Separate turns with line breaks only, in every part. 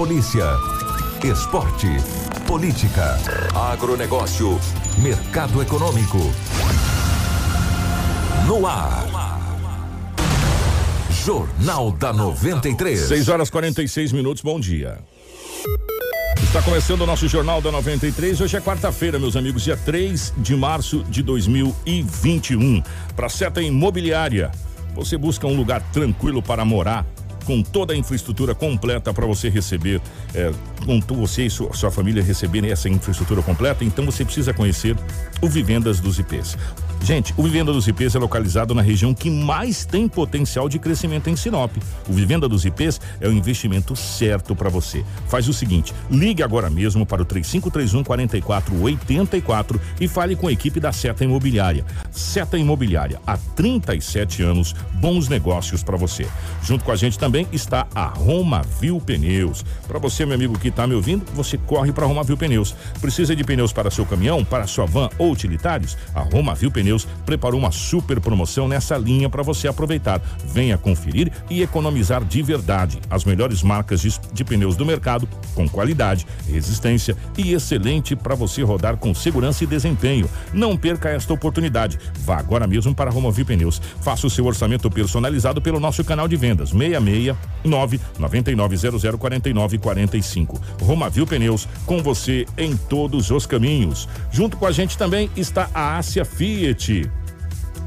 Polícia. Esporte. Política. Agronegócio. Mercado econômico. No ar. Jornal da 93.
6 horas 46 minutos, bom dia. Está começando o nosso Jornal da 93. Hoje é quarta-feira, meus amigos, dia 3 de março de 2021. Para Seta Imobiliária, você busca um lugar tranquilo para morar, com toda a infraestrutura completa para você receber, é, com você e sua, sua família receberem essa infraestrutura completa, então você precisa conhecer o Vivendas dos IPs. Gente, o Vivenda dos IPs é localizado na região que mais tem potencial de crescimento em Sinop. O Vivenda dos IPs é o investimento certo para você. Faz o seguinte, ligue agora mesmo para o 3531 4484 e fale com a equipe da Seta Imobiliária. Seta Imobiliária, há 37 anos, bons negócios para você. Junto com a gente também está a Roma Viu Pneus. Para você, meu amigo que está me ouvindo, você corre para Roma Viu Pneus. Precisa de pneus para seu caminhão, para sua van ou utilitários? A Roma Viu Pneus preparou uma super promoção nessa linha para você aproveitar. Venha conferir e economizar de verdade. As melhores marcas de, de pneus do mercado, com qualidade, resistência e excelente para você rodar com segurança e desempenho. Não perca esta oportunidade. Vá agora mesmo para a Romovil Pneus. Faça o seu orçamento personalizado pelo nosso canal de vendas 669 9900 49 45. Romavil Pneus, com você em todos os caminhos. Junto com a gente também está a Ásia Fiat.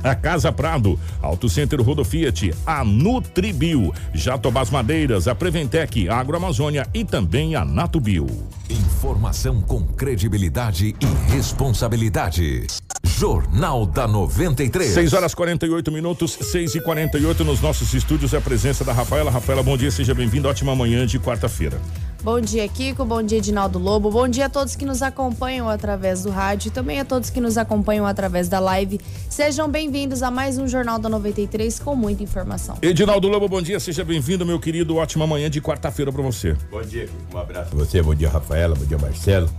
A Casa Prado, Auto Center Rodo Fiat, a Nutribio, Jatobás Madeiras, a Preventec, a Agroamazônia e também a Natubio.
Informação com credibilidade e responsabilidade. Jornal da 93.
6 horas 48 minutos, 6 e 48 nos nossos estúdios. É a presença da Rafaela. Rafaela, bom dia, seja bem-vindo. Ótima manhã de quarta-feira.
Bom dia, Kiko. Bom dia, Edinaldo Lobo. Bom dia a todos que nos acompanham através do rádio e também a todos que nos acompanham através da live. Sejam bem-vindos a mais um Jornal da 93 com muita informação.
Edinaldo Lobo, bom dia, seja bem-vindo, meu querido. Ótima manhã de quarta-feira para você.
Bom dia, Kiko. Um abraço pra você. Bom dia, Rafaela. Bom dia, Marcelo.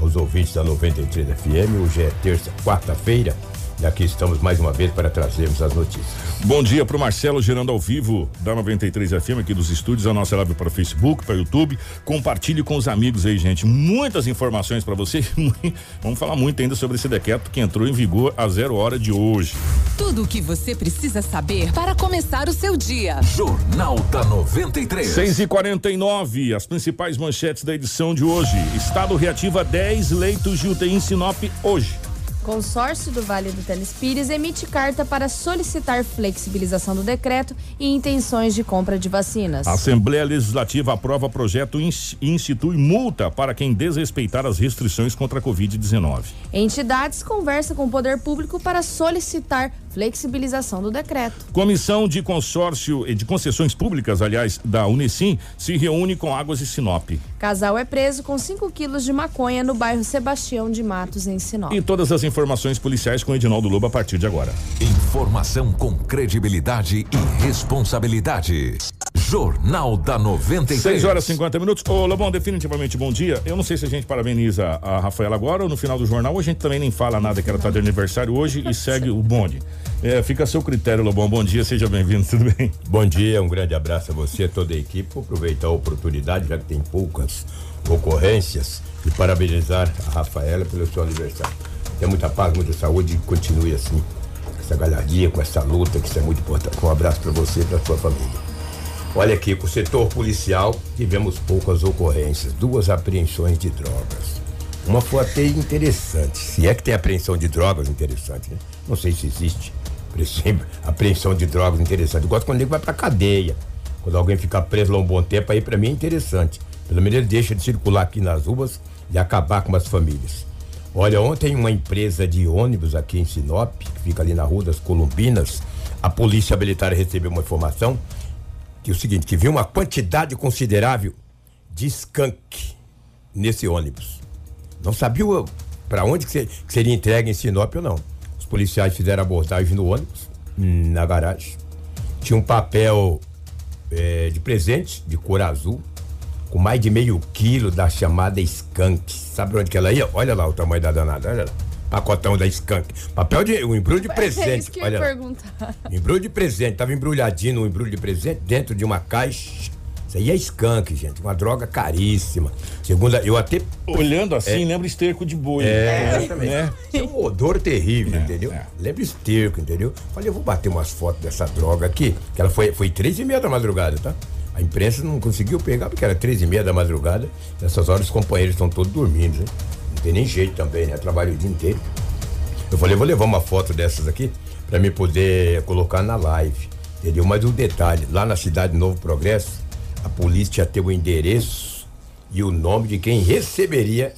Aos ouvintes da 93 FM. Hoje é terça, quarta-feira. E aqui estamos mais uma vez para trazermos as notícias.
Bom dia pro Marcelo, gerando ao vivo da 93 FM aqui dos estúdios, a nossa live para o Facebook, para o YouTube. Compartilhe com os amigos aí, gente. Muitas informações para você. Vamos falar muito ainda sobre esse decreto que entrou em vigor a zero hora de hoje.
Tudo o que você precisa saber para começar o seu dia.
Jornal da 93.
6 e 49 as principais manchetes da edição de hoje. Estado reativa 10 leitos de UTI em Sinop hoje.
Consórcio do Vale do Telespires emite carta para solicitar flexibilização do decreto e intenções de compra de vacinas.
A Assembleia Legislativa aprova projeto e institui multa para quem desrespeitar as restrições contra a Covid-19.
Entidades conversam com o poder público para solicitar flexibilização do decreto.
Comissão de consórcio e de concessões públicas, aliás, da Unesim, se reúne com Águas e Sinop.
Casal é preso com 5 quilos de maconha no bairro Sebastião de Matos, em Sinop.
E todas as informações policiais com Edinaldo Lobo a partir de agora.
Informação com credibilidade e responsabilidade. Jornal da 93.
6 horas e 50 minutos. Ô, Lobão, definitivamente bom dia. Eu não sei se a gente parabeniza a Rafaela agora ou no final do jornal. A gente também nem fala nada que ela tá de aniversário hoje e segue o bonde. É, fica a seu critério, Lobão. Bom dia, seja bem-vindo, tudo bem?
Bom dia, um grande abraço a você, toda a equipe. Vou aproveitar a oportunidade, já que tem poucas ocorrências, e parabenizar a Rafaela pelo seu aniversário. Tenha muita paz, muita saúde e continue assim, com essa galhardia, com essa luta, que isso é muito importante. Um abraço para você e para sua família. Olha aqui, com o setor policial tivemos poucas ocorrências, duas apreensões de drogas. Uma foi até interessante, se é que tem apreensão de drogas interessante, né? Não sei se existe apreensão de drogas interessante. Eu gosto quando ele vai pra cadeia. Quando alguém fica preso lá um bom tempo, aí para mim é interessante. Pelo menos ele deixa de circular aqui nas ruas e acabar com as famílias. Olha, ontem uma empresa de ônibus aqui em Sinop, que fica ali na Rua das Columbinas, a polícia militar recebeu uma informação que é o seguinte, que viu uma quantidade considerável de skunk nesse ônibus. Não sabia para onde que, se- que seria entregue em Sinop ou não. Os policiais fizeram abordagem no ônibus, na garagem. Tinha um papel eh, de presente, de cor azul, com mais de meio quilo da chamada skunk. Sabe onde que ela ia? Olha lá o tamanho da danada, olha lá. Pacotão da skunk. Papel de. um embrulho de
É
presente.
isso que eu ia
olha lá.
perguntar.
Embrulho de presente, tava embrulhadinho no embrulho de presente dentro de uma caixa. Isso aí é skunk, gente, uma droga caríssima. Segunda, eu até.
Olhando assim, lembra esterco de boi.
É,
né?
exatamente.
Né?
Tem um odor terrível,
É,
entendeu?
é.
Lembra esterco, entendeu? Falei, eu vou bater umas fotos dessa droga aqui, que ela foi, foi três e meia da madrugada, tá? A imprensa não conseguiu pegar, porque era três e meia da madrugada. Nessas horas os companheiros estão todos dormindo, né? Não tem nem jeito também, né? Trabalho o dia inteiro. Eu falei, vou levar uma foto dessas aqui para me poder colocar na live. Entendeu? Mas um detalhe, lá na cidade de Novo Progresso, a polícia tem o endereço e o nome de quem receberia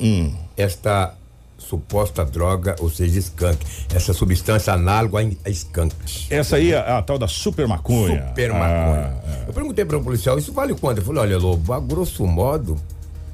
esta suposta droga, ou seja, skunk. Essa substância análoga a skunk.
Essa aí é a, a tal da super maconha.
Super maconha.
Ah,
Eu perguntei para um policial, isso vale quanto? Ele falou, olha, Lobo, a grosso modo,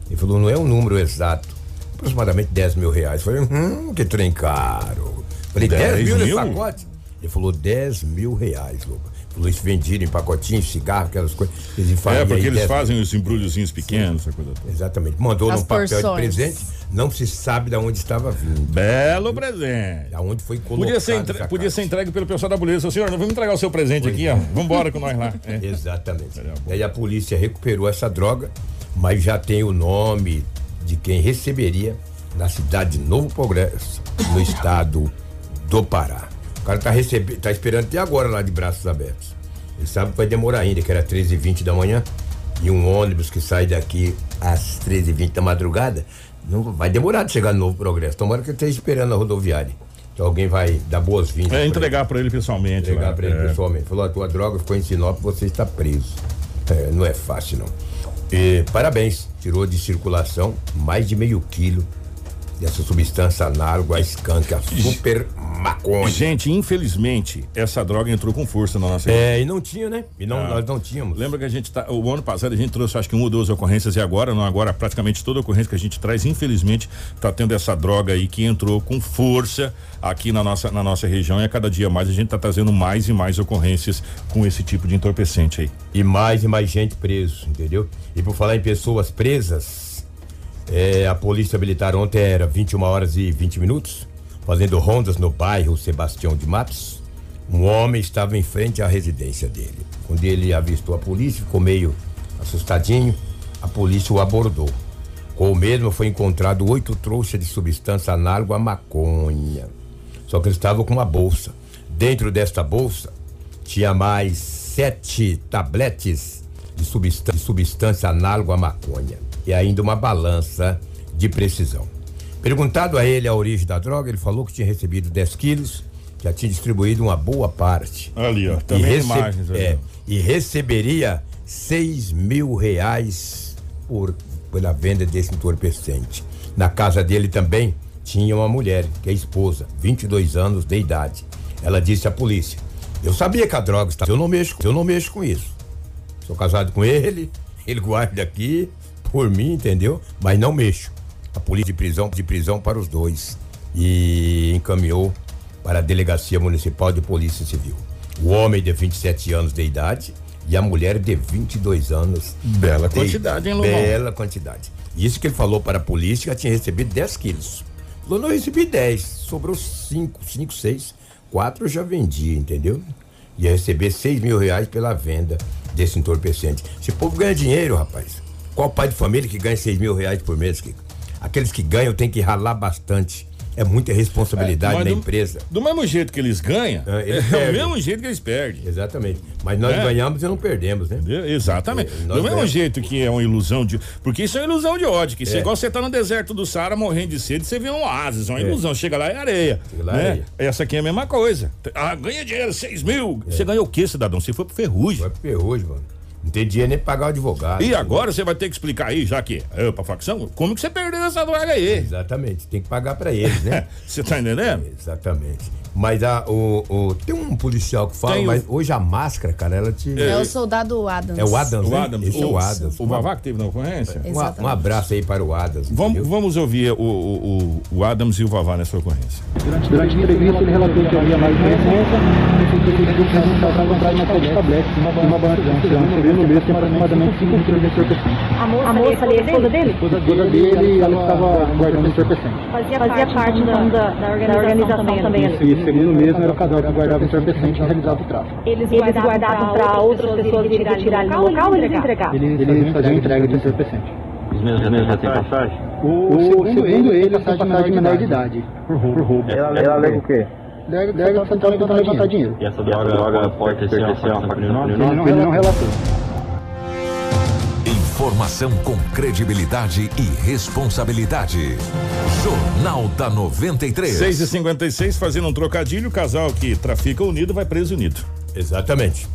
ele falou, não é um número exato, aproximadamente 10 mil reais. Eu falei, hum, que trem caro. Eu Falei, 10,
10
mil nesse
mil?
pacote? Ele falou, 10 mil reais, Lobo. Ele Falou, isso vendido em pacotinhos, cigarro, aquelas coisas. Eles
É, porque eles
10
fazem os embrulhozinhos pequenos, essa coisa toda.
Exatamente. Mandou
As
num papel de presente, não se sabe de onde estava vindo.
Belo presente.
Da onde foi colocado.
Podia ser, entre- podia ser entregue pelo pessoal da polícia. Senhor, nós vamos entregar o seu presente aqui, ó. Vambora com nós lá. É.
Exatamente.
Seria bom.
E aí a polícia recuperou essa droga, mas já tem o nome de quem receberia na cidade de Novo Progresso, no estado do Pará. O cara tá, recebe... tá esperando até agora lá de braços abertos. Ele sabe que vai demorar ainda, que era 13h20 da manhã. E um ônibus que sai daqui às 13h20 da madrugada, não vai demorar de chegar no Novo Progresso. Tomara que ele esteja esperando na rodoviária. Então alguém vai dar boas-vindas.
É
ele.
entregar pra ele pessoalmente.
Entregar
lá.
pra ele
É.
pessoalmente. Falou, a tua droga ficou em Sinop, você está preso. É, não é fácil, não. E, parabéns, tirou de circulação mais de meio quilo dessa substância análoga à skunk, a super maconha.
Gente, infelizmente, essa droga entrou com força na nossa
É, e não tinha, né? E não,
Ah.
nós não tínhamos.
Lembra que a gente tá. O ano passado a gente trouxe acho que uma ou duas ocorrências e agora, não agora, praticamente toda ocorrência que a gente traz, infelizmente, tá tendo essa droga aí que entrou com força aqui na nossa, na nossa região e a cada dia mais a gente tá trazendo mais e mais ocorrências com esse tipo de entorpecente aí.
E mais e mais gente preso, entendeu? E por falar em pessoas presas, é, a polícia militar ontem era 21 horas e 20 minutos, fazendo rondas no bairro Sebastião de Matos. Um homem estava em frente à residência dele. Quando ele avistou a polícia, ficou meio assustadinho, a polícia o abordou. Com o mesmo foi encontrado oito trouxas de substância análoga à maconha. Só que ele estava com uma bolsa. Dentro desta bolsa tinha mais sete tabletes de substância, de substância análoga à maconha e ainda uma balança de precisão. Perguntado a ele a origem da droga, ele falou que tinha recebido 10 quilos, já tinha distribuído uma boa parte.
Ali, ó, também
rece-
imagens ali.
é, e receberia 6 mil reais por, pela venda desse entorpecente. Na casa dele também tinha uma mulher, que é esposa, 22 anos de idade. Ela disse à polícia: Eu sabia que a droga estava. Eu não mexo, eu não mexo com isso. Sou casado com ele, ele guarda aqui por mim, entendeu? Mas não mexo. A polícia de prisão, de prisão para os dois e encaminhou para a delegacia municipal de polícia civil. O homem de 27 anos de idade e a mulher de 22 anos.
Bela
de-
quantidade, hein, Lobão?
Bela quantidade. Isso que ele falou para a polícia tinha recebido 10 quilos. Falou, não, eu recebi 10, sobrou 5, 5, 6. 4 eu já vendi, entendeu? Ia receber 6 mil reais pela venda desse entorpecente. Esse povo ganha dinheiro, rapaz. Qual pai de família que ganha 6 mil reais por mês, Kiko? Aqueles que ganham têm que ralar bastante. É muita responsabilidade na
do-
empresa.
Do mesmo jeito que eles ganham,
É, eles
é, o mesmo jeito que eles perdem.
Exatamente. Mas nós
É.
ganhamos e não perdemos, né?
Exatamente.
É,
Do mesmo
ganhamos.
jeito que é uma ilusão de. Porque isso é uma ilusão de ódio. Que isso é
É.
igual você tá no deserto do Saara morrendo de sede, você vê um oásis, uma
É.
ilusão. Chega lá é areia.
Chega lá é
né?
areia.
Essa aqui é a mesma coisa. Ah, ganha dinheiro, 6 mil.
É.
Você ganhou o quê, cidadão? Você foi pro ferrugem.
Vai pro ferrugem, mano. Não tem dinheiro nem pra pagar o advogado.
E agora você vai ter que explicar aí, já que é pra facção, como que você perdeu essa droga aí?
Exatamente. Tem que pagar pra eles, né?
Você tá entendendo?
Exatamente. Mas a, o, o- tem um policial que fala,
Tem o-
mas hoje a máscara, cara, ela te.
É, o soldado Adams.
É o Adams,
O
né?
Adams,
Esse é o Adams.
O Vavá que teve na ocorrência?
Um, um abraço aí para o Adams.
Vamos, vamos ouvir o, o, o- o Adams e o Vavá nessa ocorrência.
Durante, durante a entrevista, ele relatou que havia mais presença que que a estava uma série de uma banana de antiano no mês tem aproximadamente 5 litros de entorpecente.
A moça, a moça ali, a esposa dele?
A esposa dele, ela estava guardando entorpecente.
Fazia, parte, então, da, da, organização, também.
Isso, e segundo mesmo era o casal que guardava entorpecente e realizava o tráfico.
Eles, guardavam para outras pessoas irem retirar no local ou eles entregavam?
Eles, eles faziam entrega de entorpecente.
Os meus amigos já têm passagem?
O, segundo ele, ele passagem de menor de idade. Por roubo.
Ela alega o quê?
Deve, deve tentar levantar, levantar dinheiro.
E essa droga, droga pode pertencer a uma facção criminosa?
Ele não, ele não relatou.
Informação com credibilidade e responsabilidade. Jornal da 93.
6 e 56 fazendo um trocadilho, o casal que trafica unido vai preso unido.
Exatamente.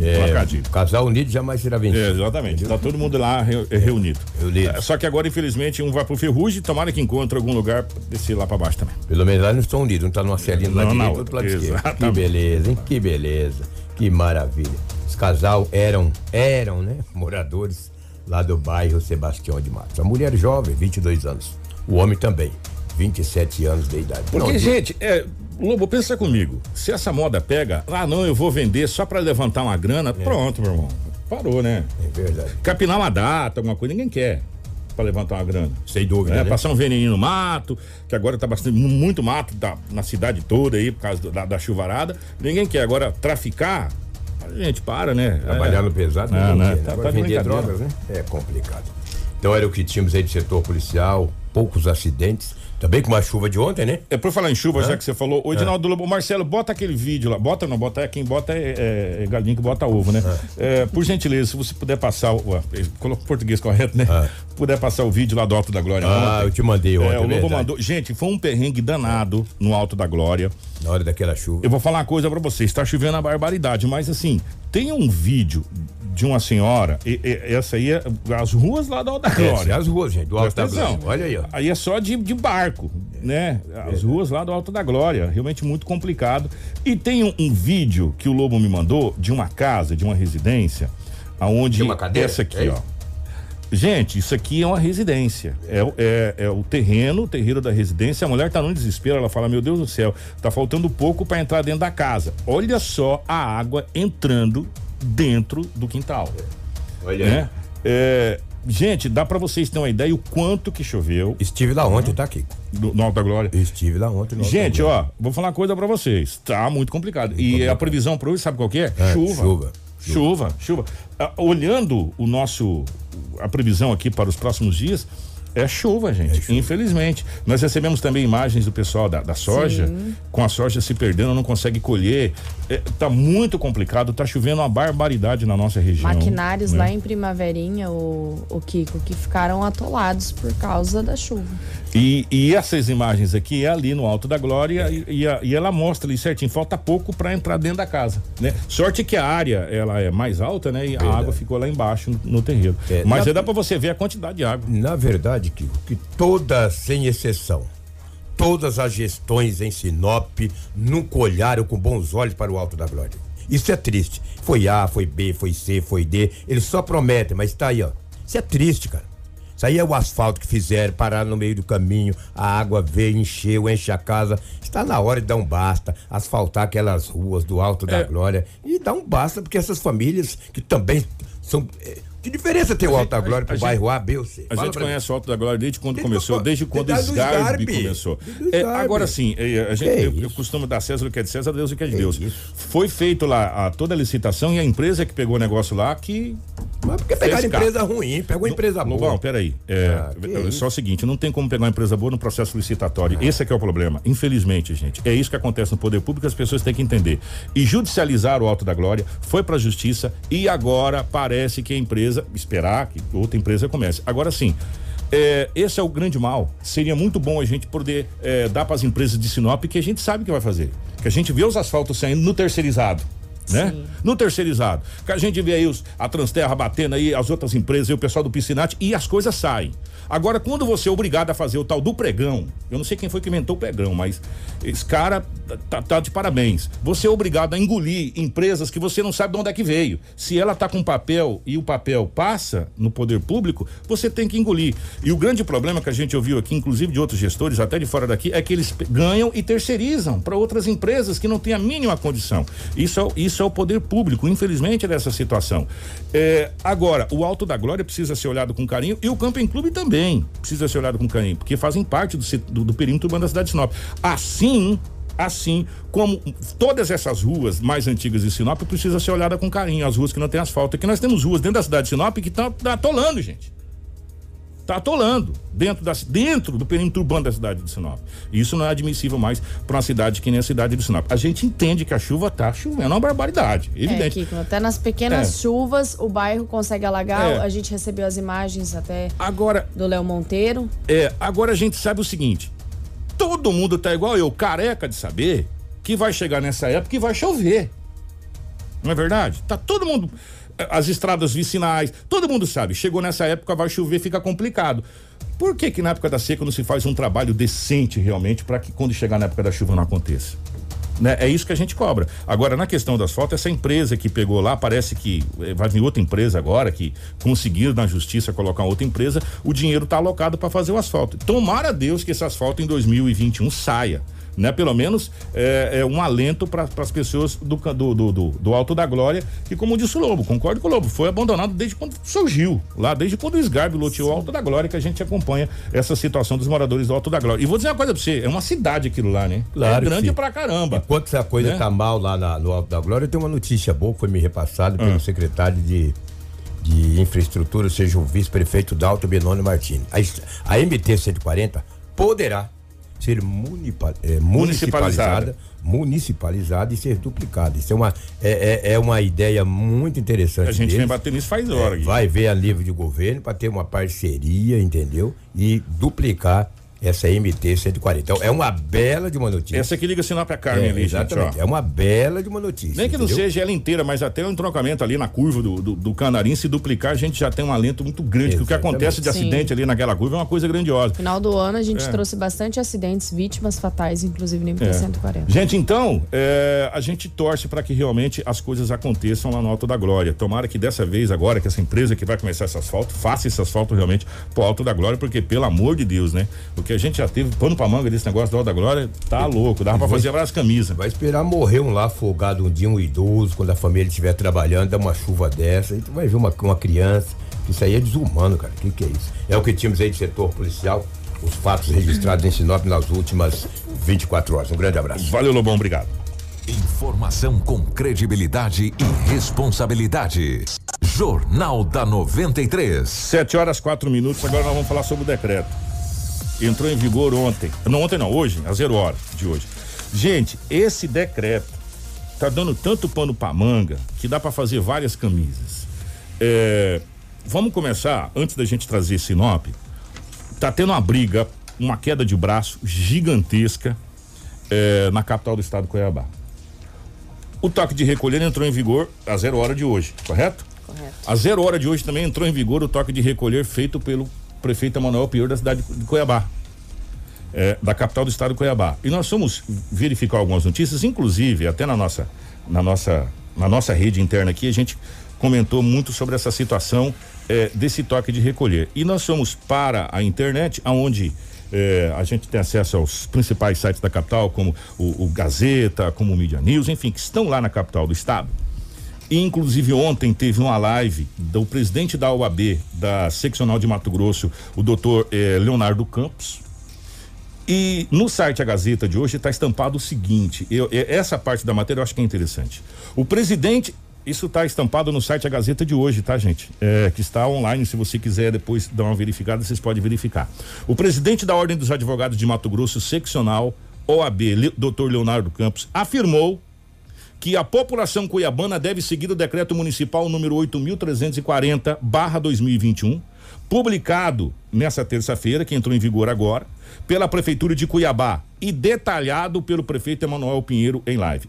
É, casal unido jamais será vencido.
É, exatamente. Tá todo mundo lá re- reunido.
Reunido.
É, Só que agora, infelizmente, um vai pro Ferrugem, tomara que encontre algum lugar pra descer lá pra baixo também.
Pelo menos lá não estão unidos, um tá numa celinha do lado
Não,
direito, outro do lado esquerdo. Que beleza, hein? Que beleza. Que maravilha. Os casal eram, eram, né? Moradores lá do bairro Sebastião de Matos. A mulher jovem, 22 anos. O homem também, 27 anos de idade.
Porque,
Não,
gente, é, Lobo, pensa comigo. Se essa moda pega, ah, não, eu vou vender só pra levantar uma grana, pronto, meu irmão. Parou, né?
É verdade.
Capinar uma data, alguma coisa, ninguém quer pra levantar uma grana.
Sem dúvida.
É,
né?
Passar um veneninho no mato, que agora tá bastante, mu- muito mato da- na cidade toda aí, por causa do- da, da chuvarada. Ninguém quer. Agora, traficar, a gente para, né?
Trabalhar
É.
no pesado,
É,
ninguém
né?
quer, né?
Tá-
Agora
tá de
vender drogas, né? É complicado. Então era o que tínhamos aí do setor policial, poucos acidentes. Também com uma chuva de ontem, né?
É por falar em chuva, já que você falou, o Edinaldo Lobo, Marcelo, bota aquele vídeo lá. Bota, não, bota, quem bota é, é, é galinha que bota ovo, né? É, por gentileza, se você puder passar, o português correto, né? Puder passar o vídeo lá do Alto da Glória.
Ah,
ontem.
eu te mandei ontem,
É, o
é
Lobo
verdade.
mandou. Gente, foi um perrengue danado no Alto da Glória.
Na hora daquela chuva.
Eu vou falar uma coisa pra vocês, tá chovendo a barbaridade, mas assim, tem um vídeo de uma senhora, e- e- essa aí é as ruas lá do Alto da
É,
Glória.
as ruas, gente, do Alto da Glória. Olha aí, ó.
Aí é só de, de barco, né? As ruas lá do Alto da Glória, realmente muito complicado. E tem um, um vídeo que o Lobo me mandou de uma casa, de uma residência, aonde
De uma cadeira?
essa aqui,
É
ó. Gente, isso aqui é uma residência. É, o- é, é o terreno, o terreiro da residência. A mulher tá num desespero. Ela fala: Meu Deus do céu, tá faltando pouco para entrar dentro da casa. Olha só a água entrando dentro do quintal.
Olha.
Né? É, gente, dá para vocês terem uma ideia o quanto que choveu
Estive lá ontem, tá aqui.
no, no Alto da Glória.
Estive lá ontem.
Gente, ó, vou falar uma coisa pra vocês. Tá muito complicado. e a previsão para hoje, sabe qual que é?
É,
chuva.
chuva.
Chuva, chuva. Ah, olhando o nosso a previsão aqui para os próximos dias, é chuva, gente. Infelizmente. Nós recebemos também imagens do pessoal da, da soja, com a soja se perdendo, não consegue colher. É, tá muito complicado, tá chovendo uma barbaridade na nossa região.
Maquinários
né?
lá em Primaverinha, o, o Kiko, que ficaram atolados por causa da chuva.
E, e essas imagens aqui é ali no Alto da Glória e, e a- e ela mostra ali certinho, falta pouco para entrar dentro da casa, né? Sorte que a área ela é mais alta, né? E a água ficou lá embaixo no, no terreiro.
É,
Mas aí dá para você ver a quantidade de água.
Na verdade, Kiko, que todas, sem exceção, todas as gestões em Sinop nunca olharam com bons olhos para o Alto da Glória. Isso é triste. Foi A, foi B, foi C, foi D. Eles só prometem, mas tá aí, ó. Isso é triste, cara. Isso aí é o asfalto que fizeram, parar no meio do caminho, a água veio, encheu, enche a casa. Está na hora de dar um basta, asfaltar aquelas ruas do Alto da
É.
Glória e dar um basta, porque essas famílias que também são. É, que diferença tem o Alto da Glória pro bairro A, B ou C?
A
Fala
gente
pra mim.
conhece o Alto da Glória desde quando
Desde
começou, desde quando o
desde o
Sgarbi começou. É, agora sim, é, a gente,
Que
eu, eu costumo dar César o que é de César, Deus o que é de Deus.
isso?
Foi feito lá a, toda a licitação e a empresa que pegou o negócio lá que
Mas por que pegar
Fez
empresa ruim? Pega uma empresa boa.
Lobão, peraí. É,
Ah,
é
isso?
só o seguinte, não tem como pegar uma empresa boa no processo licitatório. Esse é que é o problema. Infelizmente, gente. É isso que acontece no poder público, as pessoas têm que entender. E judicializar o Alto da Glória, foi pra justiça e agora parece que a empresa, esperar que outra empresa comece. Agora sim. é, esse é o grande mal. Seria muito bom a gente poder é, dar para as empresas de Sinop que a gente sabe que vai fazer. Que a gente vê os asfaltos saindo no terceirizado. Né?
Sim.
No terceirizado. Que a gente vê aí os, a Transterra batendo aí, as outras empresas e o pessoal do Piscinati e as coisas saem. Agora, quando você é obrigado a fazer o tal do pregão, eu não sei quem foi que inventou o pregão, mas esse cara tá, tá de parabéns. Você é obrigado a engolir empresas que você não sabe de onde é que veio. Se ela tá com papel e o papel passa no poder público, você tem que engolir. E o grande problema que a gente ouviu aqui, inclusive de outros gestores, até de fora daqui, é que eles ganham e terceirizam para outras empresas que não têm a mínima condição. Isso é, isso é o poder público, infelizmente, é dessa situação. É, agora, o Alto da Glória precisa ser olhado com carinho e o Camping Clube também precisa ser olhado com carinho, porque fazem parte do, do, do perímetro urbano da cidade de Sinop. Assim, assim como todas essas ruas mais antigas de Sinop precisa ser olhada com carinho, as ruas que não têm asfalto, que nós temos ruas dentro da cidade de Sinop que estão tá atolando, gente. Tá atolando dentro, da, dentro do perímetro urbano da cidade de Sinop. Isso não é admissível mais para uma cidade que nem a cidade de Sinop. A gente entende que a chuva tá chovendo, é uma barbaridade,
É,
evidente.
Kiko, até nas pequenas
É.
chuvas o bairro consegue alagar.
É.
A gente recebeu as imagens até
Agora,
do Léo Monteiro.
É, agora a gente sabe o seguinte: todo mundo tá igual eu, careca de saber que vai chegar nessa época e vai chover. Não é verdade? Tá todo mundo. As estradas vicinais, todo mundo sabe. Chegou nessa época, vai chover, fica complicado. Por que que na época da seca não se faz um trabalho decente realmente para que quando chegar na época da chuva não aconteça? Né? É isso que a gente cobra. Agora, na questão do asfalto, essa empresa que pegou lá, parece que eh, vai vir outra empresa agora, que conseguiram na justiça colocar outra empresa, o dinheiro está alocado para fazer o asfalto. Tomara a Deus que esse asfalto em 2021 saia. Né? Pelo menos é, é um alento para as pessoas do, do, do, do, Alto da Glória, que, como disse o Lobo, concordo com o Lobo, foi abandonado desde quando surgiu, lá desde quando o Sgarbi loteou o Alto da Glória, que a gente acompanha essa situação dos moradores do Alto da Glória. E vou dizer uma coisa pra você, é uma cidade aquilo lá, né?
Claro
é grande
sim.
pra caramba.
Enquanto essa coisa
Né?
tá mal lá na- no Alto da Glória, tem uma notícia boa que foi me repassada pelo secretário de, de Infraestrutura, seja, o vice-prefeito Dalto Benoni Martins. A, a MT 140 poderá ser é, municipalizada, municipalizada e ser duplicada. Isso é uma, é, é- é uma ideia muito interessante.
A gente vem
deles.
batendo nisso faz hora.
É, vai ver a nível de governo para ter uma parceria, entendeu? E duplicar essa MT 140. Então, é uma bela de uma notícia.
Essa que liga Sinop a Carmen
É,
ali, gente,
exatamente.
ó.
é uma bela de uma notícia.
Nem que não
entendeu?
seja ela inteira, mas até o entroncamento ali na curva do, do, do Canarim, se duplicar, a gente já tem um alento muito grande. Que o que acontece de
Sim.
acidente ali naquela curva é uma coisa grandiosa.
Final do ano a gente
É.
trouxe bastante acidentes, vítimas fatais, inclusive no
É.
MT-140.
Gente, então, é, a gente torce para que realmente as coisas aconteçam lá no Alto da Glória. Tomara que dessa vez, agora, que essa empresa que vai começar esse asfalto, faça esse asfalto realmente pro Alto da Glória, porque, pelo amor de Deus, né? Porque a gente já teve pano pra manga desse negócio do Alto da Glória, tá louco. Dava pra fazer várias camisas.
Vai esperar morrer um lá afogado um dia, um idoso, quando a família estiver trabalhando, dá uma chuva dessa, aí tu vai ver uma, uma criança. Isso aí é desumano, cara. O que, que é isso? É o que tínhamos aí de setor policial, os fatos registrados em Sinop nas últimas 24 horas. Um grande abraço.
Valeu, Lobão, obrigado.
Informação com credibilidade e responsabilidade. Jornal da 93.
Sete horas, quatro minutos. Agora nós vamos falar sobre o decreto. Entrou em vigor ontem. Não, ontem não, hoje, às zero hora de hoje. Gente, esse decreto tá dando tanto pano pra manga que dá pra fazer várias camisas. É, vamos começar, antes da gente trazer Sinop, tá tendo uma briga, uma queda de braço gigantesca é, na capital do estado, Cuiabá. O toque de recolher entrou em vigor às zero hora de hoje, correto?
Correto.
Às zero hora de hoje também entrou em vigor o toque de recolher feito pelo prefeito Emanuel Pior da cidade de Cuiabá. é, da capital do estado de Cuiabá. E nós fomos verificar algumas notícias, inclusive até na nossa, na nossa, na nossa rede interna aqui, a gente comentou muito sobre essa situação é, desse toque de recolher. E nós fomos para a internet, aonde é, a gente tem acesso aos principais sites da capital, como o, o Gazeta, como o Media News, enfim, que estão lá na capital do estado. Inclusive ontem teve uma live do presidente da OAB da seccional de Mato Grosso, o doutor eh, Leonardo Campos. E no site A Gazeta de hoje está estampado o seguinte: eu- eh, essa parte da matéria eu acho que é interessante. O presidente, isso está estampado no site A Gazeta de hoje, tá, gente? É, que está online. Se você quiser depois dar uma verificada, vocês podem verificar. O presidente da Ordem dos Advogados de Mato Grosso, seccional OAB, Le, doutor Leonardo Campos, afirmou que a população cuiabana deve seguir o decreto municipal número 8.340/2021, publicado nessa terça-feira, que entrou em vigor agora, pela prefeitura de Cuiabá e detalhado pelo prefeito Emanuel Pinheiro em live.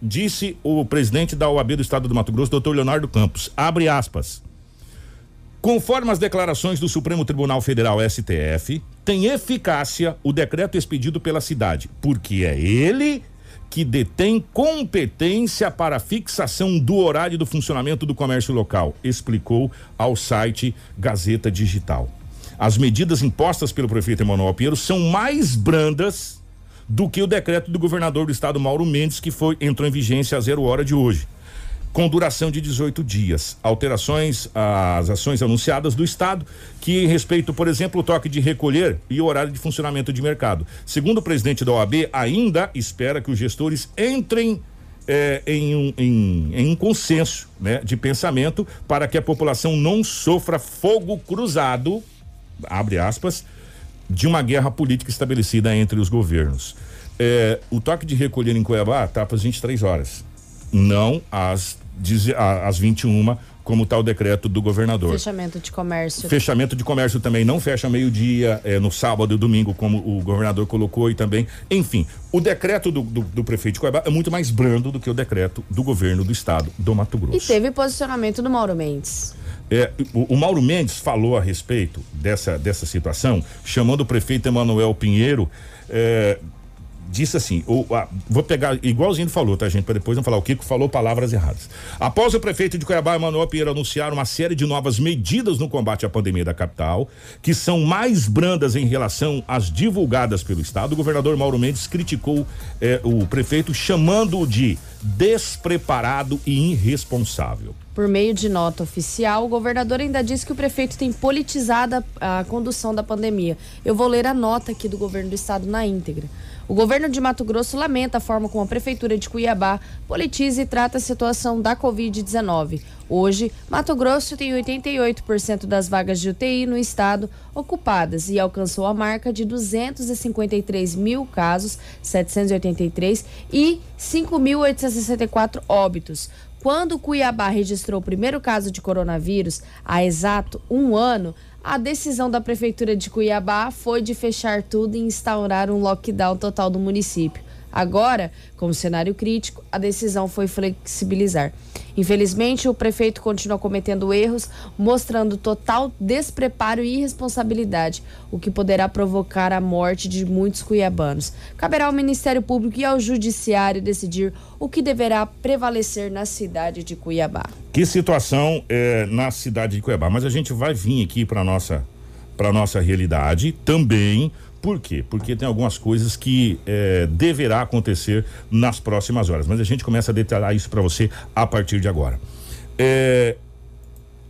disse o presidente da OAB do estado do Mato Grosso, doutor Leonardo Campos. Abre aspas. Conforme as declarações do Supremo Tribunal Federal STF, tem eficácia o decreto expedido pela cidade, porque é ele que detém competência para fixação do horário do funcionamento do comércio local, explicou ao site Gazeta Digital. As medidas impostas pelo prefeito Emanuel Pinheiro são mais brandas do que o decreto do governador do estado Mauro Mendes que foi entrou em vigência a zero hora de hoje com duração de 18 dias. Alterações às ações anunciadas do Estado, que respeitam, por exemplo, o toque de recolher e o horário de funcionamento de mercado. Segundo o presidente da OAB, ainda espera que os gestores entrem eh, em, um, em, em um consenso né, de pensamento para que a população não sofra fogo cruzado, abre aspas, de uma guerra política estabelecida entre os governos. Eh, o toque de recolher em Cuiabá está para as 23 horas, não às às 21, como está o decreto do governador.
Fechamento de comércio.
Fechamento de comércio também não fecha meio-dia, é, no sábado e domingo, como o governador colocou e também. Enfim, o decreto do, do, do prefeito de Cuiabá é muito mais brando do que o decreto do governo do estado do Mato Grosso.
E teve posicionamento do Mauro Mendes.
É, o, o, Mauro Mendes falou a respeito dessa, dessa situação, chamando o prefeito Emanuel Pinheiro. É, disse assim: o, a, vou pegar igualzinho falou, tá, gente? Para depois não falar. O Kiko falou palavras erradas. Após o prefeito de Cuiabá, Emanuel Pinheiro, anunciar uma série de novas medidas no combate à pandemia da capital, que são mais brandas em relação às divulgadas pelo Estado, o governador Mauro Mendes criticou eh, o prefeito, chamando-o de despreparado e irresponsável.
Por meio de nota oficial, o governador ainda disse que o prefeito tem politizado a, a condução da pandemia. Eu vou ler a nota aqui do governo do estado na íntegra. O governo de Mato Grosso lamenta a forma como a prefeitura de Cuiabá politiza e trata a situação da Covid-19. Hoje, Mato Grosso tem 88% das vagas de UTI no estado ocupadas e alcançou a marca de 253 mil casos, 783 e 5.864 óbitos. Quando Cuiabá registrou o primeiro caso de coronavírus, há exato um ano, a decisão da Prefeitura de Cuiabá foi de fechar tudo e instaurar um lockdown total do município. Agora, como cenário crítico, a decisão foi flexibilizar. Infelizmente, o prefeito continua cometendo erros, mostrando total despreparo e irresponsabilidade, o que poderá provocar a morte de muitos cuiabanos. Caberá ao Ministério Público e ao Judiciário decidir o que deverá prevalecer na cidade de Cuiabá.
Que situação é, na cidade de Cuiabá? Mas a gente vai vir aqui para nossa para nossa realidade também por quê? Porque tem algumas coisas que é, deverá acontecer nas próximas horas. Mas a gente começa a detalhar isso para você a partir de agora. É,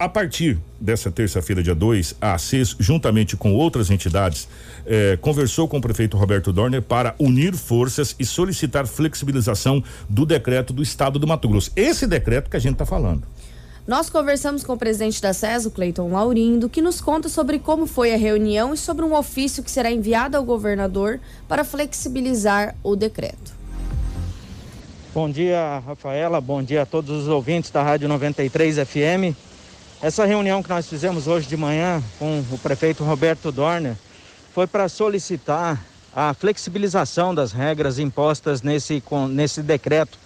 a partir dessa terça-feira, dia 2, a ACES, juntamente com outras entidades, eh, conversou com o prefeito Roberto Dorner para unir forças e solicitar flexibilização do decreto do estado do Mato Grosso. Esse decreto que a gente está falando.
Nós conversamos com o presidente da SES, o Cleiton Laurindo, que nos conta sobre como foi a reunião e sobre um ofício que será enviado ao governador para flexibilizar o decreto.
Bom dia, Rafaela. Bom dia a todos os ouvintes da Rádio 93 FM. Essa reunião que nós fizemos hoje de manhã com o prefeito Roberto Dorner foi para solicitar a flexibilização das regras impostas nesse, nesse decreto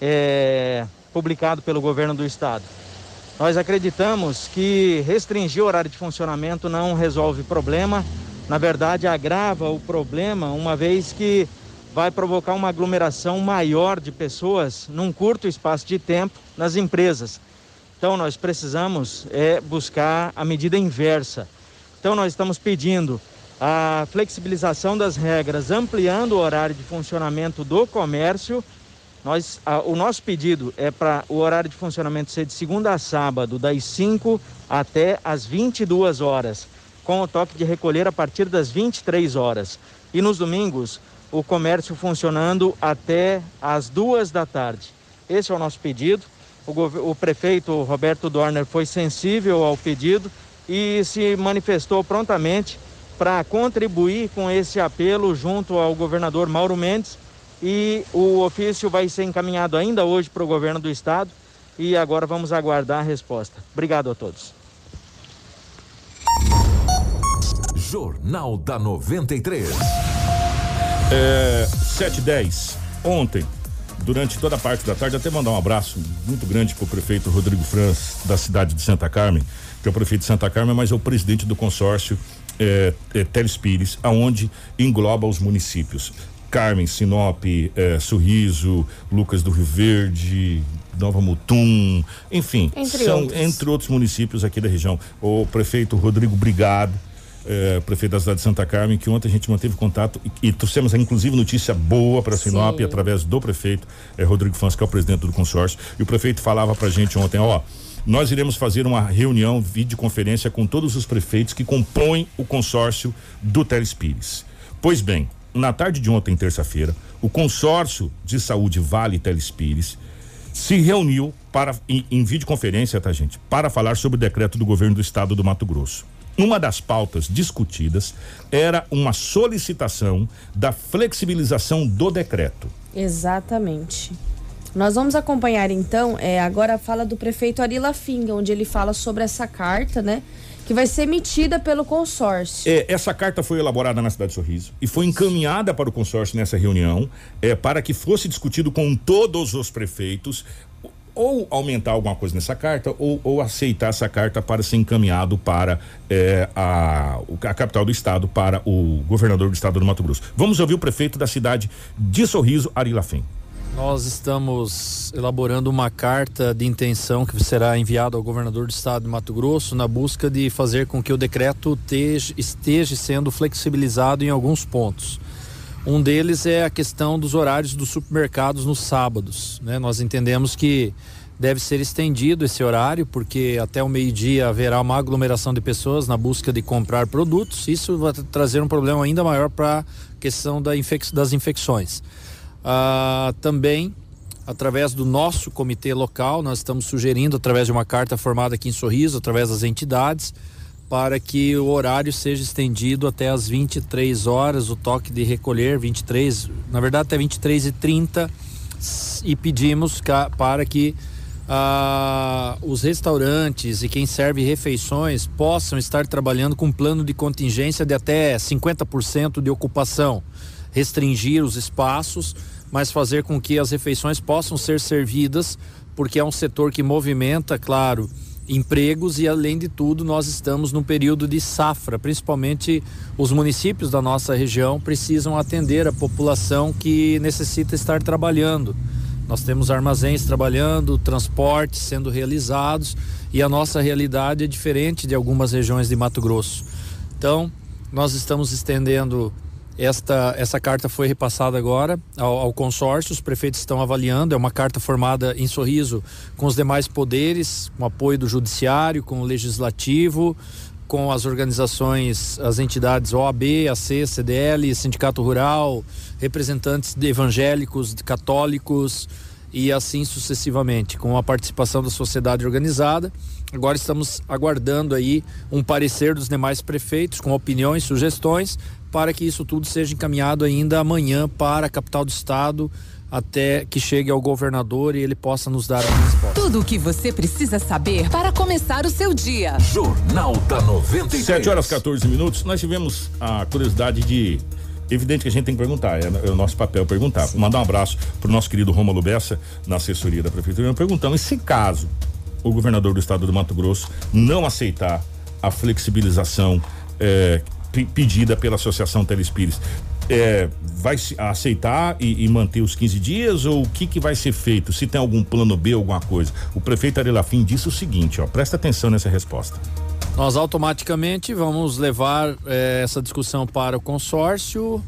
é, publicado pelo governo do estado. Nós acreditamos que restringir o horário de funcionamento não resolve problema, na verdade agrava o problema, uma vez que vai provocar uma aglomeração maior de pessoas num curto espaço de tempo nas empresas. Então nós precisamos é, buscar a medida inversa. Então nós estamos pedindo a flexibilização das regras, ampliando o horário de funcionamento do comércio nós, a, o nosso pedido é para o horário de funcionamento ser de segunda a sábado, das 5 até as 22 horas, com o toque de recolher a partir das 23 horas. E nos domingos, o comércio funcionando até as duas da tarde. Esse é o nosso pedido. O, o prefeito Roberto Dorner foi sensível ao pedido e se manifestou prontamente para contribuir com esse apelo junto ao governador Mauro Mendes e o ofício vai ser encaminhado ainda hoje para o governo do estado e agora vamos aguardar a resposta. Obrigado a todos.
Jornal da 93.
É, 710. Ontem, durante toda a parte da tarde, até mandar um abraço muito grande para o prefeito Rodrigo Franz, da cidade de Santa Carmen, que é o prefeito de Santa Carmen, mas é o presidente do consórcio é, é, Teles Pires, aonde engloba os municípios. Carmen, Sinop, é, Sorriso, Lucas do Rio Verde, Nova Mutum, enfim,
Entre
são
outros.
entre outros municípios aqui da região. O prefeito Rodrigo Brigado, eh, prefeito da cidade de Santa Carmen, que ontem a gente manteve contato e, e trouxemos inclusive notícia boa para Sinop
Sim.
através do prefeito eh, Rodrigo Fans, que é o presidente do consórcio. E o prefeito falava pra gente ontem, ó. Nós iremos fazer uma reunião, videoconferência com todos os prefeitos que compõem o consórcio do Teles Pires. Pois bem, na tarde de ontem, terça-feira, o consórcio de saúde Vale Teles Pires se reuniu para em, em videoconferência, tá gente, para falar sobre o decreto do governo do estado do Mato Grosso. Uma das pautas discutidas era uma solicitação da flexibilização do decreto.
Exatamente. Nós vamos acompanhar então, é, agora a fala do prefeito Ari Lafinga, onde ele fala sobre essa carta, né? Que vai ser emitida pelo consórcio.
É, essa carta foi elaborada na cidade de Sorriso e foi encaminhada para o consórcio nessa reunião é, para que fosse discutido com todos os prefeitos ou aumentar alguma coisa nessa carta ou, ou aceitar essa carta para ser encaminhado para é, a, a capital do estado, para o governador do estado do Mato Grosso. Vamos ouvir o prefeito da cidade de Sorriso, Ari Lafim.
Nós estamos elaborando uma carta de intenção que será enviada ao governador do estado de Mato Grosso na busca de fazer com que o decreto esteja, sendo flexibilizado em alguns pontos. Um deles é a questão dos horários dos supermercados nos sábados. né? Nós entendemos que deve ser estendido esse horário, porque até o meio-dia haverá uma aglomeração de pessoas na busca de comprar produtos. Isso vai tra- trazer um problema ainda maior para a questão da infec- das infecções. Ah, também, através do nosso comitê local, nós estamos sugerindo, através de uma carta formada aqui em Sorriso, através das entidades, para que o horário seja estendido até as 23 horas, o toque de recolher 23, na verdade até 23 e 30 e pedimos para que ah, os restaurantes e quem serve refeições possam estar trabalhando com um plano de contingência de até 50% de ocupação, restringir os espaços, mas fazer com que as refeições possam ser servidas, porque é um setor que movimenta, claro, empregos e além de tudo nós estamos num período de safra, principalmente os municípios da nossa região precisam atender a população que necessita estar trabalhando. Nós temos armazéns trabalhando, transportes sendo realizados e a nossa realidade é diferente de algumas regiões de Mato Grosso. Então, nós estamos estendendo esta essa carta foi repassada agora ao, ao consórcio, os prefeitos estão avaliando, é uma carta formada em Sorriso com os demais poderes, com apoio do judiciário, com o legislativo, com as organizações, as entidades OAB, AC, CDL, Sindicato Rural, representantes de evangélicos, de católicos e assim sucessivamente, com a participação da sociedade organizada. Agora estamos aguardando aí um parecer dos demais prefeitos com opiniões, sugestões, para que isso tudo seja encaminhado ainda amanhã para a capital do estado, até que chegue ao governador e ele possa nos dar a resposta.
Tudo o que você precisa saber para começar o seu dia.
Jornal da 93.
7 horas 14 minutos. Nós tivemos a curiosidade de. Evidente que a gente tem que perguntar, é, é o nosso papel perguntar. Mandar um abraço pro nosso querido Rômulo Bessa, na assessoria da prefeitura, perguntando: e se caso o governador do estado do Mato Grosso não aceitar a flexibilização é, pedida pela Associação Telespires, é, vai aceitar e, e manter os 15 dias ou o que, que vai ser feito? Se tem algum plano B, alguma coisa? O prefeito Arelafim disse o seguinte, ó, presta atenção nessa resposta.
Nós automaticamente vamos levar eh, essa discussão para o consórcio.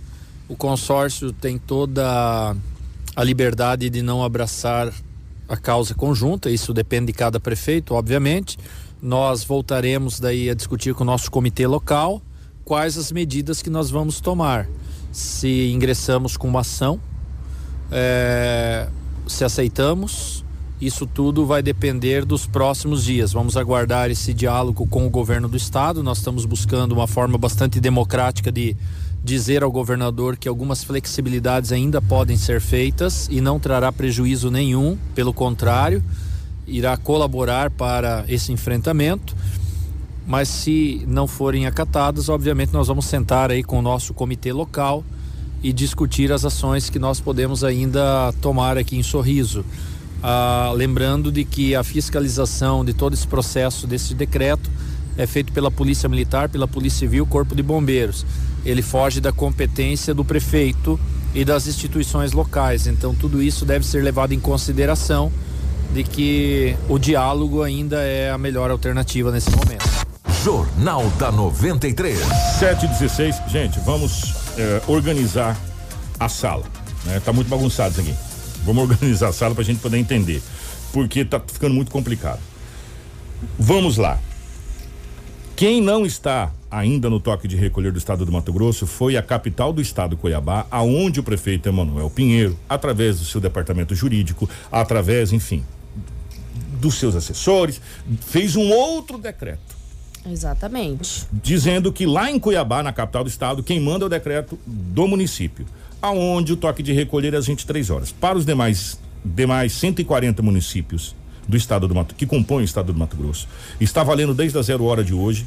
O consórcio tem toda a liberdade de não abraçar a causa conjunta, isso depende de cada prefeito, obviamente. Nós voltaremos daí a discutir com o nosso comitê local quais as medidas que nós vamos tomar. Se ingressamos com uma ação, eh, se aceitamos, isso tudo vai depender dos próximos dias. Vamos aguardar esse diálogo com o governo do estado. Nós estamos buscando uma forma bastante democrática de dizer ao governador que algumas flexibilidades ainda podem ser feitas e não trará prejuízo nenhum, pelo contrário, irá colaborar para esse enfrentamento. Mas se não forem acatadas, obviamente nós vamos sentar aí com o nosso comitê local e discutir as ações que nós podemos ainda tomar aqui em Sorriso. Ah, lembrando de que a fiscalização de todo esse processo desse decreto é feito pela Polícia Militar, pela Polícia Civil, Corpo de Bombeiros. Ele foge da competência do prefeito e das instituições locais. Então tudo isso deve ser levado em consideração de que o diálogo ainda é a melhor alternativa nesse momento.
Jornal da 93.
716. Gente, vamos eh, organizar a sala. Né? Tá muito bagunçado isso aqui. Vamos organizar a sala pra gente poder entender. Porque tá ficando muito complicado. Vamos lá. Quem não está ainda no toque de recolher do estado do Mato Grosso foi a capital do estado, Cuiabá, aonde o prefeito Emanuel Pinheiro, através do seu departamento jurídico, através, enfim, dos seus assessores, fez um outro decreto
Exatamente.
dizendo que lá em Cuiabá, na capital do estado, quem manda é o decreto do município, aonde o toque de recolher é às 23 horas. Para os demais demais 140 municípios do estado do Mato que compõem o estado do Mato Grosso, está valendo desde a zero hora de hoje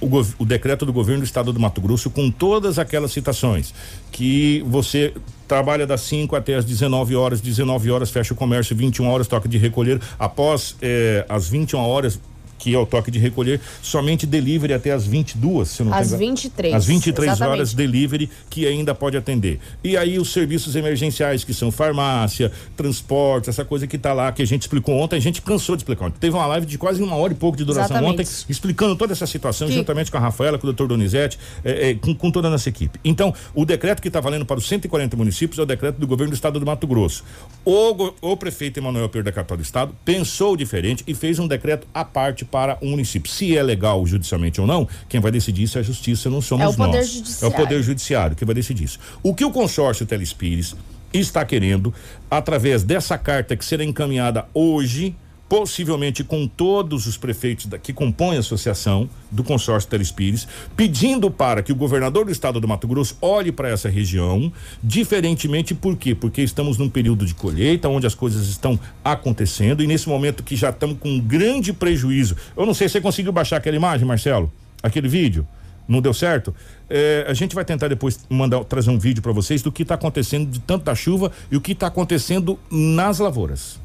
o, o decreto do governo do estado do Mato Grosso com todas aquelas citações que você trabalha das 5 até as 19 horas, 19 horas fecha o comércio, 21 horas toque de recolher, após eh, as 21 horas que é o toque de recolher, somente delivery até as 22, se não
Às
engan-
23,
Às 23 horas
exatamente.
delivery que ainda pode atender. E aí os serviços emergenciais que são farmácia, transporte, essa coisa que tá lá que a gente explicou ontem, a gente cansou de explicar ontem. Teve uma live de quase uma hora e pouco de duração
Exatamente.
ontem, explicando toda essa situação,
Que-
juntamente com a Rafaela, com o doutor Donizete, eh, eh, com, com toda a nossa equipe. Então, o decreto que está valendo para os 140 municípios é o decreto do governo do estado do Mato Grosso. O, o prefeito Emanuel Pedro da capital do estado pensou diferente e fez um decreto à parte para o município. Se é legal judicialmente ou não, quem vai decidir isso é a justiça, não somos
É o Poder
nós.
Judiciário.
É o poder judiciário que vai decidir isso. O que o consórcio Telespires está querendo, através dessa carta que será encaminhada hoje, possivelmente com todos os prefeitos da- que compõem a associação do consórcio Telespires, pedindo para que o governador do estado do Mato Grosso olhe para essa região, diferentemente por quê? Porque estamos num período de colheita, onde as coisas estão acontecendo e nesse momento que já estamos com um grande prejuízo. Eu não sei se você conseguiu baixar aquela imagem, Marcelo, aquele vídeo. Não deu certo? É, a gente vai tentar depois mandar trazer um vídeo para vocês do que está acontecendo de tanta chuva e o que está acontecendo nas lavouras.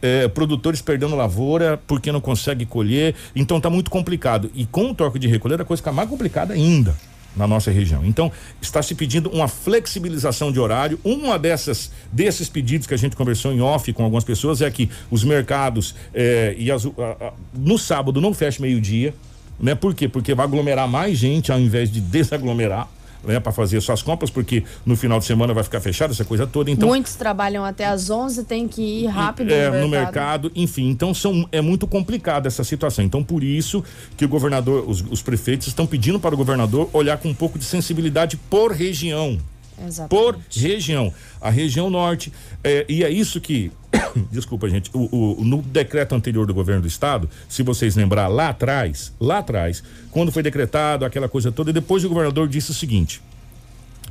É, produtores perdendo lavoura porque não consegue colher, então está muito complicado. E com o toque de recolher a coisa fica mais complicada ainda na nossa região. Então está se pedindo uma flexibilização de horário. Uma dessas desses pedidos que a gente conversou em off com algumas pessoas é que os mercados é, e as, a- a- no sábado não fecha meio dia, né? Por quê? Porque vai aglomerar mais gente ao invés de desaglomerar. Né, para fazer suas compras, porque no final de semana vai ficar fechado essa coisa toda. Então,
Muitos trabalham até às 11, tem que ir rápido
é,
no
no
mercado.
mercado, enfim, então são, é muito complicada essa situação. Então, por isso que o governador, os, os prefeitos estão pedindo para o governador olhar com um pouco de sensibilidade por região.
Exatamente.
Por região. A região norte. é, e é isso que. Desculpa, gente. O, o- no decreto anterior do governo do estado, se vocês lembrar lá atrás, lá atrás, quando foi decretado aquela coisa toda, e depois o governador disse o seguinte: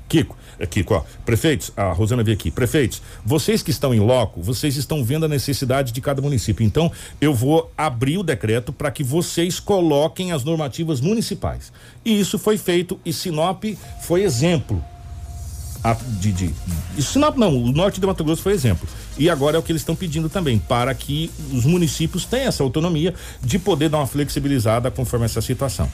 Kiko, é Kiko, ó, prefeitos, a Rosana veio aqui, prefeitos, vocês que estão em loco, vocês estão vendo a necessidade de cada município. Então, eu vou abrir o decreto para que vocês coloquem as normativas municipais. E isso foi feito e Sinop foi exemplo. A, de, de, de Sinop não, o norte do Mato Grosso foi exemplo. E agora é o que eles estão pedindo também, para que os municípios tenham essa autonomia de poder dar uma flexibilizada conforme essa situação.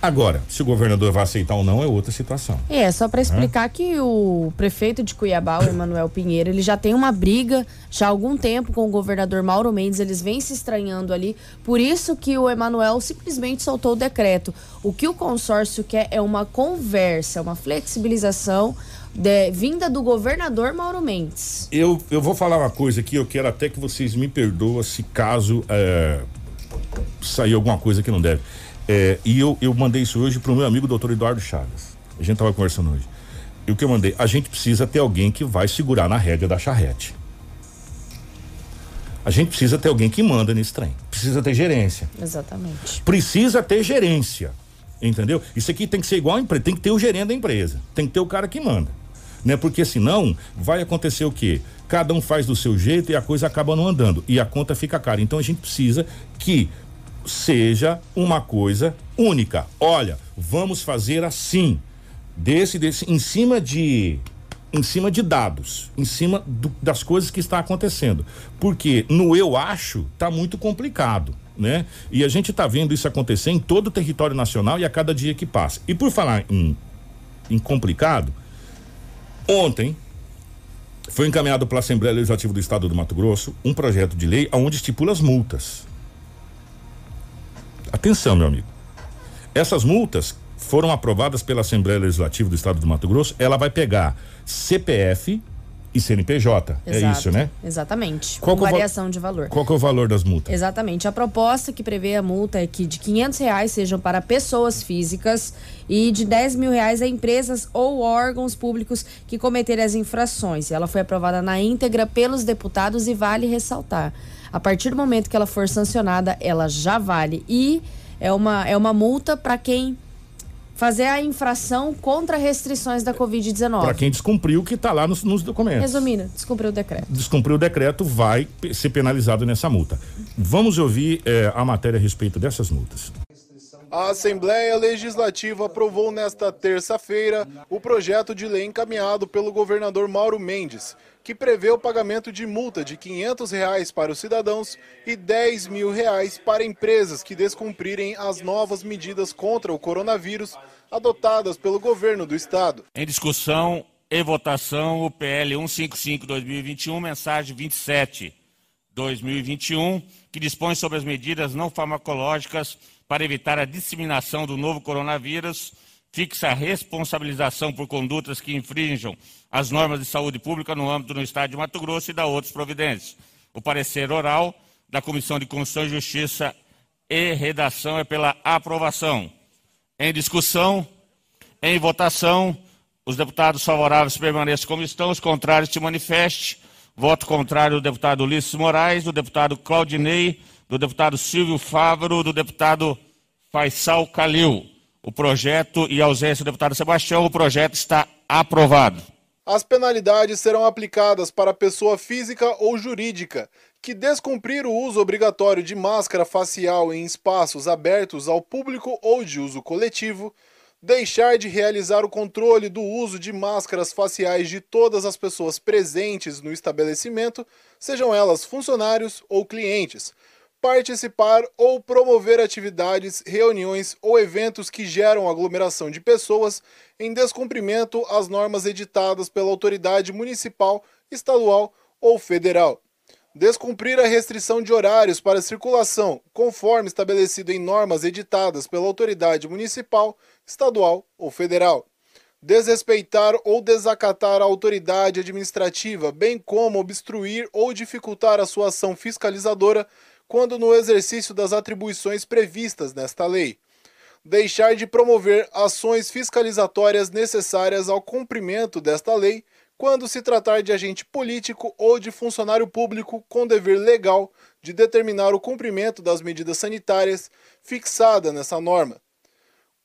Agora, se o governador vai aceitar ou não é outra situação.
É, só para explicar que o prefeito de Cuiabá, o Emanuel Pinheiro, ele já tem uma briga já há algum tempo com o governador Mauro Mendes, eles vêm se estranhando ali, por isso que o Emanuel simplesmente soltou o decreto. O que o consórcio quer é uma conversa, uma flexibilização de- vinda do governador Mauro Mendes.
Eu, eu vou falar uma coisa aqui, eu quero até que vocês me perdoem se caso é, sair alguma coisa que não deve. É, e eu, eu mandei isso hoje pro meu amigo doutor Eduardo Chagas. A gente tava conversando hoje. E o que eu mandei? A gente precisa ter alguém que vai segurar na rédea da charrete. A gente precisa ter alguém que manda nesse trem. Precisa ter gerência.
Exatamente.
Precisa ter gerência. Entendeu? Isso aqui tem que ser igual a empresa. Tem que ter o gerente da empresa. Tem que ter o cara que manda. Né? Porque senão vai acontecer o quê? Cada um faz do seu jeito e a coisa acaba não andando. E a conta fica cara. Então a gente precisa que seja uma coisa única. Olha, vamos fazer assim. desse, desse, em cima de em cima de dados, em cima do, das coisas que está acontecendo. Porque no eu acho tá muito complicado, né? E a gente está vendo isso acontecer em todo o território nacional e a cada dia que passa. E por falar em, em complicado, ontem foi encaminhado pela Assembleia Legislativa do Estado do Mato Grosso um projeto de lei onde estipula as multas. Atenção, meu amigo. Essas multas foram aprovadas pela Assembleia Legislativa do Estado do Mato Grosso. Ela vai pegar CPF e CNPJ. É
Exato,
isso, né?
Exatamente.
Qual
com
é
variação de valor.
Qual é o valor das multas?
Exatamente. A proposta que prevê a multa é que de 500 reais sejam para pessoas físicas e de 10 mil reais a empresas ou órgãos públicos que cometerem as infrações. Ela foi aprovada na íntegra pelos deputados e vale ressaltar. A partir do momento que ela for sancionada, ela já vale. E é uma, é uma multa para quem fazer a infração contra restrições da Covid-19.
Para quem descumpriu o que está lá nos, nos documentos.
Resumindo, descumpriu o decreto.
Descumpriu o decreto, vai ser penalizado nessa multa. Vamos ouvir eh, a matéria a respeito dessas multas.
A Assembleia Legislativa aprovou nesta terça-feira o projeto de lei encaminhado pelo governador Mauro Mendes, que prevê o pagamento de multa de 500 reais para os cidadãos e 10 mil reais para empresas que descumprirem as novas medidas contra o coronavírus adotadas pelo governo do estado.
Em discussão e votação, o PL 155-2021, mensagem 27-2021, que dispõe sobre as medidas não farmacológicas para evitar a disseminação do novo coronavírus, fixa a responsabilização por condutas que infringam as normas de saúde pública no âmbito do Estado de Mato Grosso e dá outras providências. O parecer oral da Comissão de Constituição e Justiça e Redação é pela aprovação. Em discussão, em votação, os deputados favoráveis permaneçam como estão, os contrários se manifeste. Voto contrário do deputado Ulisses Moraes, do deputado Claudinei, do deputado Silvio Fávaro, do deputado Faisal Calil. O projeto e ausência do deputado Sebastião, o projeto está aprovado.
As penalidades serão aplicadas para pessoa física ou jurídica que descumprir o uso obrigatório de máscara facial em espaços abertos ao público ou de uso coletivo, deixar de realizar o controle do uso de máscaras faciais de todas as pessoas presentes no estabelecimento, sejam elas funcionários ou clientes, participar ou promover atividades, reuniões ou eventos que geram aglomeração de pessoas em descumprimento às normas editadas pela autoridade municipal, estadual ou federal. Descumprir a restrição de horários para circulação, conforme estabelecido em normas editadas pela autoridade municipal, estadual ou federal. Desrespeitar ou desacatar a autoridade administrativa, bem como obstruir ou dificultar a sua ação fiscalizadora quando no exercício das atribuições previstas nesta lei. Deixar de promover ações fiscalizatórias necessárias ao cumprimento desta lei quando se tratar de agente político ou de funcionário público com dever legal de determinar o cumprimento das medidas sanitárias fixada nessa norma.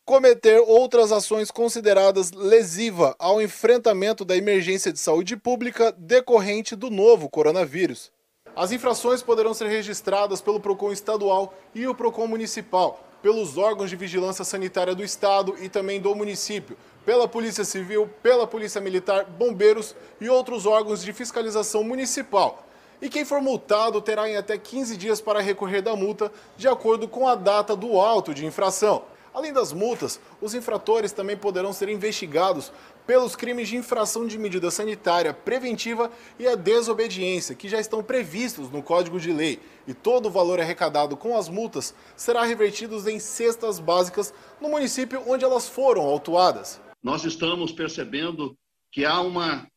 Cometer outras ações consideradas lesiva ao enfrentamento da emergência de saúde pública decorrente do novo coronavírus. As infrações poderão ser registradas pelo PROCON estadual e o PROCON municipal, pelos órgãos de vigilância sanitária do estado e também do município, pela Polícia Civil, pela Polícia Militar, bombeiros e outros órgãos de fiscalização municipal. E quem for multado terá em até 15 dias para recorrer da multa, de acordo com a data do auto de infração. Além das multas, os infratores também poderão ser investigados pelos crimes de infração de medida sanitária preventiva e a desobediência, que já estão previstos no Código de Lei. E todo o valor arrecadado com as multas será revertido em cestas básicas no município onde elas foram autuadas.
Nós estamos percebendo que há uma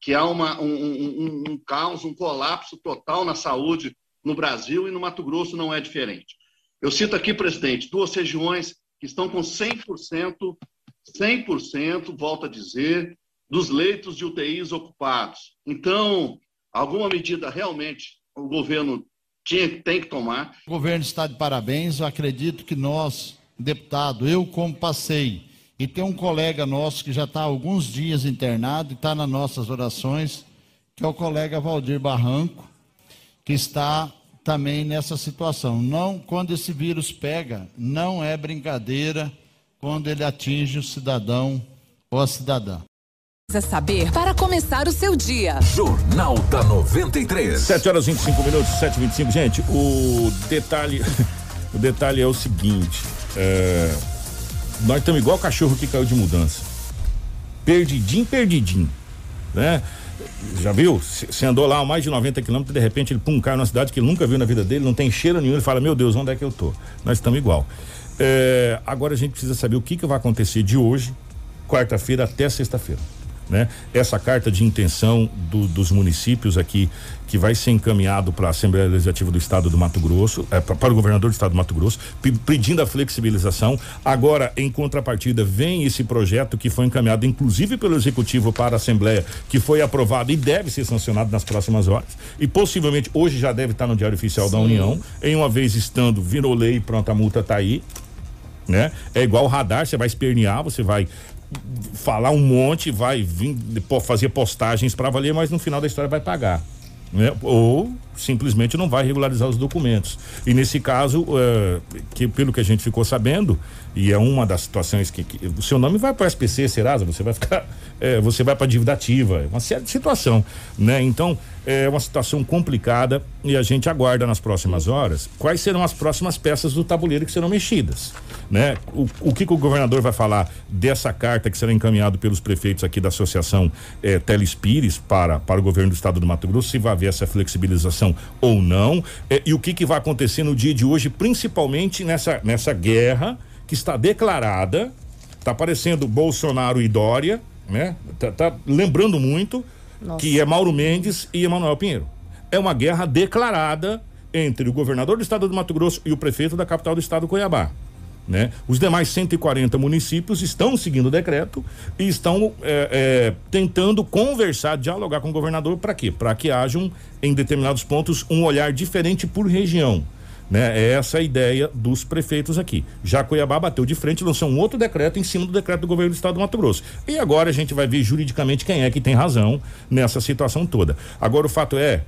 que há uma, um, um, um caos, um colapso total na saúde no Brasil e no Mato Grosso não é diferente. Eu cito aqui, presidente, duas regiões que estão com 100%, 100%, volto a dizer, dos leitos de UTIs ocupados. Então, alguma medida realmente o governo tinha, tem que tomar.
O governo está de parabéns. Eu acredito que nós, deputado, eu como passei, e tem um colega nosso que já está há alguns dias internado e está nas nossas orações, que é o colega Valdir Barranco, que está também nessa situação. Não, quando esse vírus pega, não é brincadeira quando ele atinge o cidadão ou a cidadã.
Precisa saber para começar o seu dia.
Jornal da 93.
7 horas e 25 minutos, 7 e 25 Gente, o detalhe. o detalhe é o seguinte: é, nós estamos igual cachorro que caiu de mudança. Perdidinho, perdidinho. Né? Já viu? Você andou lá a mais de 90 quilômetros, de repente ele pum, cai numa cidade que ele nunca viu na vida dele, não tem cheiro nenhum, ele fala, meu Deus, onde é que eu tô? Nós estamos igual. É, agora a gente precisa saber o que, que vai acontecer de hoje, quarta-feira até sexta-feira. Né? Essa carta de intenção do, dos municípios aqui que vai ser encaminhado para a Assembleia Legislativa do Estado do Mato Grosso, é, para o governador do Estado do Mato Grosso, pe- pedindo a flexibilização. Agora, em contrapartida, vem esse projeto que foi encaminhado, inclusive pelo Executivo para a Assembleia, que foi aprovado e deve ser sancionado nas próximas horas. E possivelmente hoje já deve estar no Diário Oficial da
Sim.
União. Em uma vez estando, virou lei, pronto, a multa está aí né? É igual radar, você vai espernear, você vai falar um monte, vai vir fazer postagens para valer, mas no final da história vai pagar. Né? Ou simplesmente não vai regularizar os documentos. E nesse caso, eh, que pelo que a gente ficou sabendo, e é uma das situações que, que- o seu nome vai para o SPC, Serasa, você vai ficar, eh, você vai para dívida ativa, é uma série de situação, né? Então é uma situação complicada e a gente aguarda nas próximas horas quais serão as próximas peças do tabuleiro que serão mexidas, né? O, o que, que o governador vai falar dessa carta que será encaminhado pelos prefeitos aqui da associação eh, Telespires para para o governo do estado do Mato Grosso, se vai haver essa flexibilização ou não, eh, e o que que vai acontecer no dia de hoje, principalmente nessa nessa guerra que está declarada, tá aparecendo Bolsonaro e Dória, né? Tá, tá lembrando muito que é Mauro Mendes e Emanuel Pinheiro. É uma guerra declarada entre o governador do estado do Mato Grosso e o prefeito da capital do estado, Cuiabá. Né? Os demais 140 municípios estão seguindo o decreto e estão é, é, tentando conversar, dialogar com o governador para quê? Para que hajam em determinados pontos um olhar diferente por região. Né? É essa a ideia dos prefeitos aqui. Já Cuiabá bateu de frente lançou um outro decreto em cima do decreto do governo do estado do Mato Grosso. E agora a gente vai ver juridicamente quem é que tem razão nessa situação toda. Agora o fato é,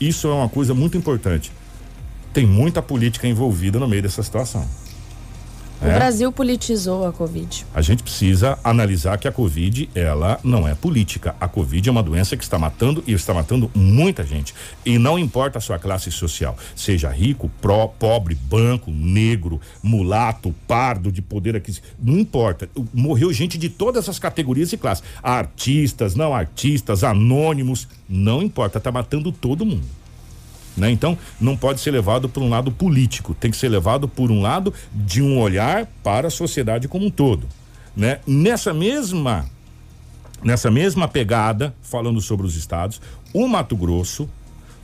isso é uma coisa muito importante. Tem muita política envolvida no meio dessa situação.
O
É?
Brasil politizou a Covid.
A gente precisa analisar que a Covid, ela não é política. A Covid é uma doença que está matando e está matando muita gente. E não importa a sua classe social, seja rico, pró, pobre, branco, negro, mulato, pardo, de poder aqui, não importa. Morreu gente de todas as categorias e classes. Artistas, não artistas, anônimos, não importa, está matando todo mundo. Né? Então, não pode ser levado por um lado político, tem que ser levado por um lado de um olhar para a sociedade como um todo, né? Nessa mesma nessa mesma pegada, falando sobre os estados, o Mato Grosso,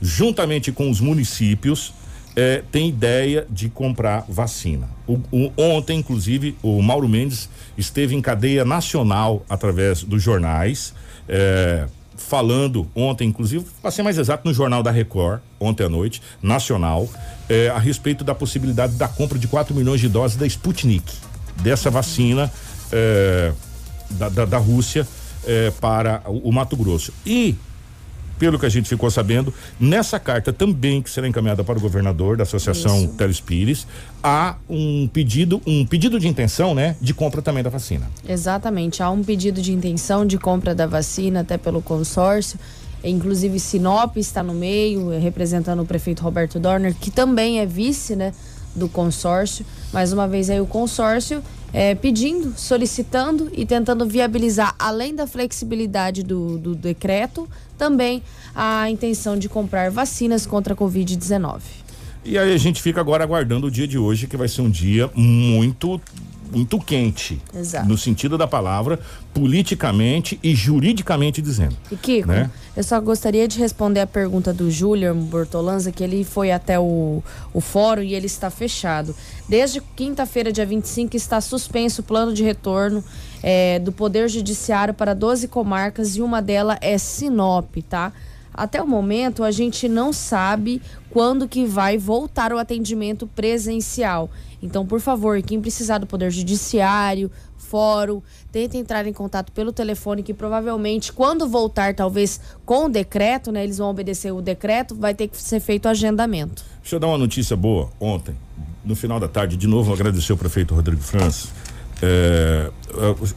juntamente com os municípios, eh, tem ideia de comprar vacina. O- o- ontem, inclusive, o Mauro Mendes esteve em cadeia nacional através dos jornais, eh, falando ontem, inclusive, para ser mais exato, no Jornal da Record, ontem à noite, nacional, eh, a respeito da possibilidade da compra de 4 milhões de doses da Sputnik, dessa vacina eh, da, da, da Rússia eh, para o, o Mato Grosso. E pelo que a gente ficou sabendo, nessa carta também que será encaminhada para o governador da Associação
Isso.
Telespires, há um pedido, um pedido de intenção, né, de compra também da vacina.
Exatamente. Há um pedido de intenção de compra da vacina até pelo consórcio. Inclusive, Sinop está no meio, representando o prefeito Roberto Dorner, que também é vice né, do consórcio. Mais uma vez aí o consórcio eh, pedindo, solicitando e tentando viabilizar, além da flexibilidade do, do decreto, também a intenção de comprar vacinas contra a Covid-19.
E aí a gente fica agora aguardando o dia de hoje, que vai ser um dia muito muito quente,
Exato.
no sentido da palavra, politicamente e juridicamente dizendo.
E Kiko,
Né?
eu só gostaria de responder a pergunta do Júlio Bortolanza, que ele foi até o, o fórum e ele está fechado. Desde quinta-feira, dia 25, está suspenso o plano de retorno eh, do Poder Judiciário para 12 comarcas e uma delas é Sinop, tá? Até o momento, a gente não sabe quando que vai voltar o atendimento presencial. Então, por favor, quem precisar do Poder Judiciário, fórum, tenta entrar em contato pelo telefone que provavelmente quando voltar, talvez com o decreto, né, eles vão obedecer o decreto, vai ter que ser feito o agendamento.
Deixa eu dar uma notícia boa. Ontem, no final da tarde, de novo, agradecer o prefeito Rodrigo França. É,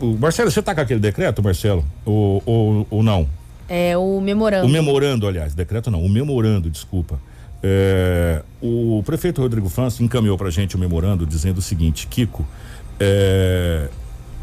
o Marcelo, você tá com aquele decreto, Marcelo? Ou, ou, ou não?
É o memorando.
O memorando, aliás, decreto não, o memorando, desculpa. É, o prefeito Rodrigo França encaminhou pra gente o memorando dizendo o seguinte, Kiko, é,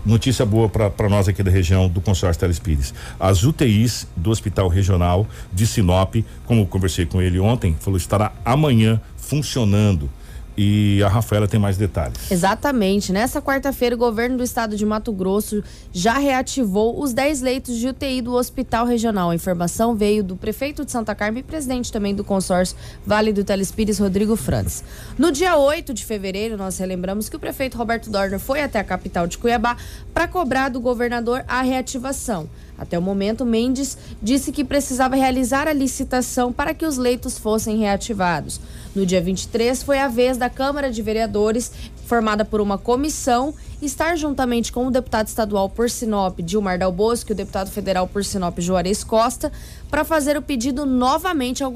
notícia boa para nós aqui da região do consórcio Telespires. As UTIs do Hospital Regional de Sinop, como conversei com ele ontem, falou estará amanhã funcionando. E a Rafaela tem mais detalhes.
Exatamente. Nessa quarta-feira, o governo do estado de Mato Grosso já reativou os 10 leitos de UTI do Hospital Regional. A informação veio do prefeito de Santa Carmen e presidente também do consórcio Vale do Telespires, Rodrigo Franz. No dia 8 de fevereiro, nós relembramos que o prefeito Roberto Dorner foi até a capital de Cuiabá para cobrar do governador a reativação. Até o momento, Mendes disse que precisava realizar a licitação para que os leitos fossem reativados. No dia 23, foi a vez da Câmara de Vereadores, formada por uma comissão, estar juntamente com o deputado estadual por Sinop, Dilmar Dal Bosco, e o deputado federal por Sinop, Juarez Costa, para fazer o pedido novamente ao,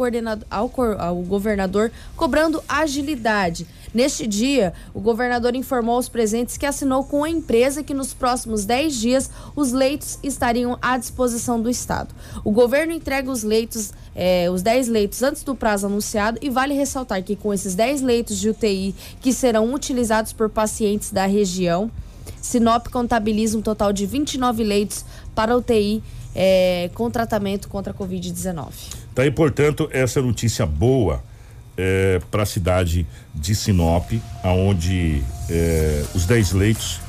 ao, ao governador, cobrando agilidade. Neste dia, o governador informou aos presentes que assinou com a empresa que nos próximos 10 dias os leitos estariam à disposição do Estado. O governo entrega os leitos, eh, os 10 leitos antes do prazo anunciado e vale ressaltar que com esses 10 leitos de UTI que serão utilizados por pacientes da região, Sinop contabiliza um total de 29 leitos para UTI eh, com tratamento contra a Covid-19.
Tá aí, portanto, essa notícia boa é, para a cidade de Sinop, aonde é, os 10 leitos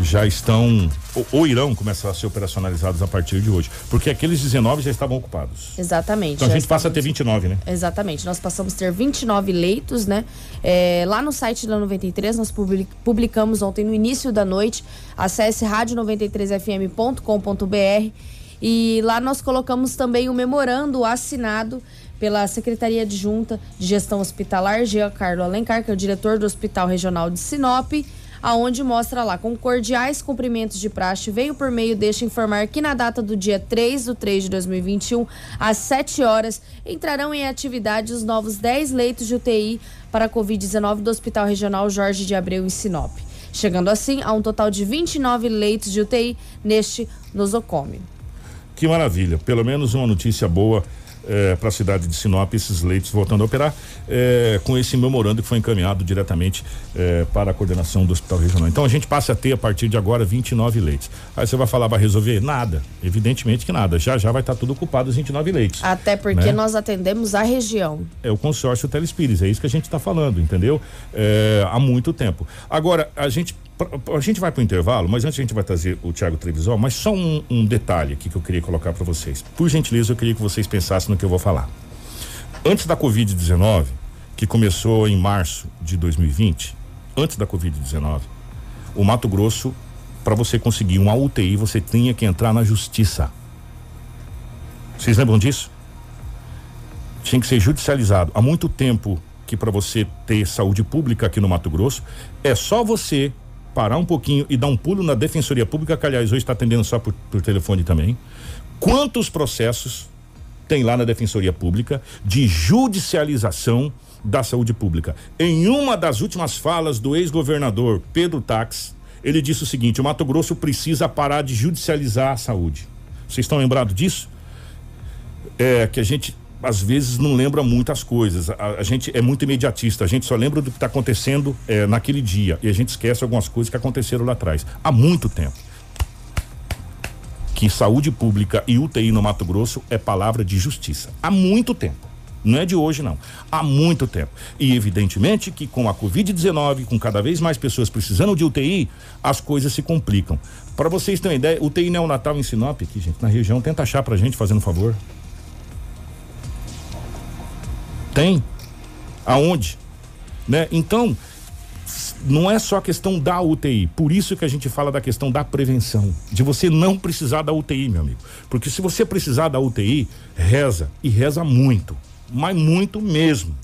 já estão ou, ou, irão começar a ser operacionalizados a partir de hoje, porque aqueles 19 já estavam ocupados.
Exatamente.
Então a gente passa a ter 29, né?
Exatamente. Nós passamos a ter 29 leitos, né? É, lá no site da 93 nós publicamos ontem no início da noite. Acesse rádio93fm.com.br e lá nós colocamos também o memorando assinado pela Secretaria Adjunta de Gestão Hospitalar, Giancarlo Alencar, que é o diretor do Hospital Regional de Sinop, aonde mostra lá, com cordiais cumprimentos de praxe, veio por meio deste informar que na data do dia 3 do 3 de 2021, às 7 horas, entrarão em atividade os novos 10 leitos de UTI para a Covid-19 do Hospital Regional Jorge de Abreu, em Sinop. Chegando assim a um total de 29 leitos de UTI neste nosocômio.
Que maravilha, pelo menos uma notícia boa é, para a cidade de Sinop esses leitos voltando a operar é, com esse memorando que foi encaminhado diretamente é, para a coordenação do Hospital Regional. Então a gente passa a ter a partir de agora 29 leitos. Aí você vai falar, vai resolver? Nada. Evidentemente que nada. Já já vai estar tá tudo ocupado os 29 leitos.
Até porque né? nós atendemos a região.
É o consórcio Telespires, é isso que a gente está falando, entendeu? Há muito tempo. Agora, a gente a gente vai para o intervalo, mas antes a gente vai trazer o Tiago Trevisol, mas só um, um, detalhe aqui que eu queria colocar para vocês. Por gentileza, eu queria que vocês pensassem no que eu vou falar. Antes da Covid-19, que começou em março de 2020, antes da Covid-19, o Mato Grosso, para você conseguir uma UTI, você tinha que entrar na justiça. Vocês lembram disso? Tinha que ser judicializado. Há muito tempo que para você ter saúde pública aqui no Mato Grosso, é só você parar um pouquinho e dar um pulo na Defensoria Pública, que aliás hoje está atendendo só por, por telefone também. Quantos processos tem lá na Defensoria Pública de judicialização da saúde pública? Em uma das últimas falas do ex-governador Pedro Tax, ele disse o seguinte: o Mato Grosso precisa parar de judicializar a saúde. Vocês estão lembrados disso? É que a gente às vezes não lembra muitas coisas. A, a, gente é muito imediatista, a gente só lembra do que está acontecendo é, naquele dia e a gente esquece algumas coisas que aconteceram lá atrás. Há muito tempo. Que saúde pública e UTI no Mato Grosso é palavra de justiça. Há muito tempo. Não é de hoje, não. Há muito tempo. E evidentemente que com a Covid-19, com cada vez mais pessoas precisando de UTI, as coisas se complicam. Para vocês terem uma ideia, UTI neonatal em Sinop, aqui, gente, na região, tenta achar pra gente, fazendo um favor. Tem. Aonde? Né? Então, não é só a questão da UTI. Por isso que a gente fala da questão da prevenção, de você não precisar da UTI, meu amigo. Porque se você precisar da UTI, reza e reza muito, mas muito mesmo,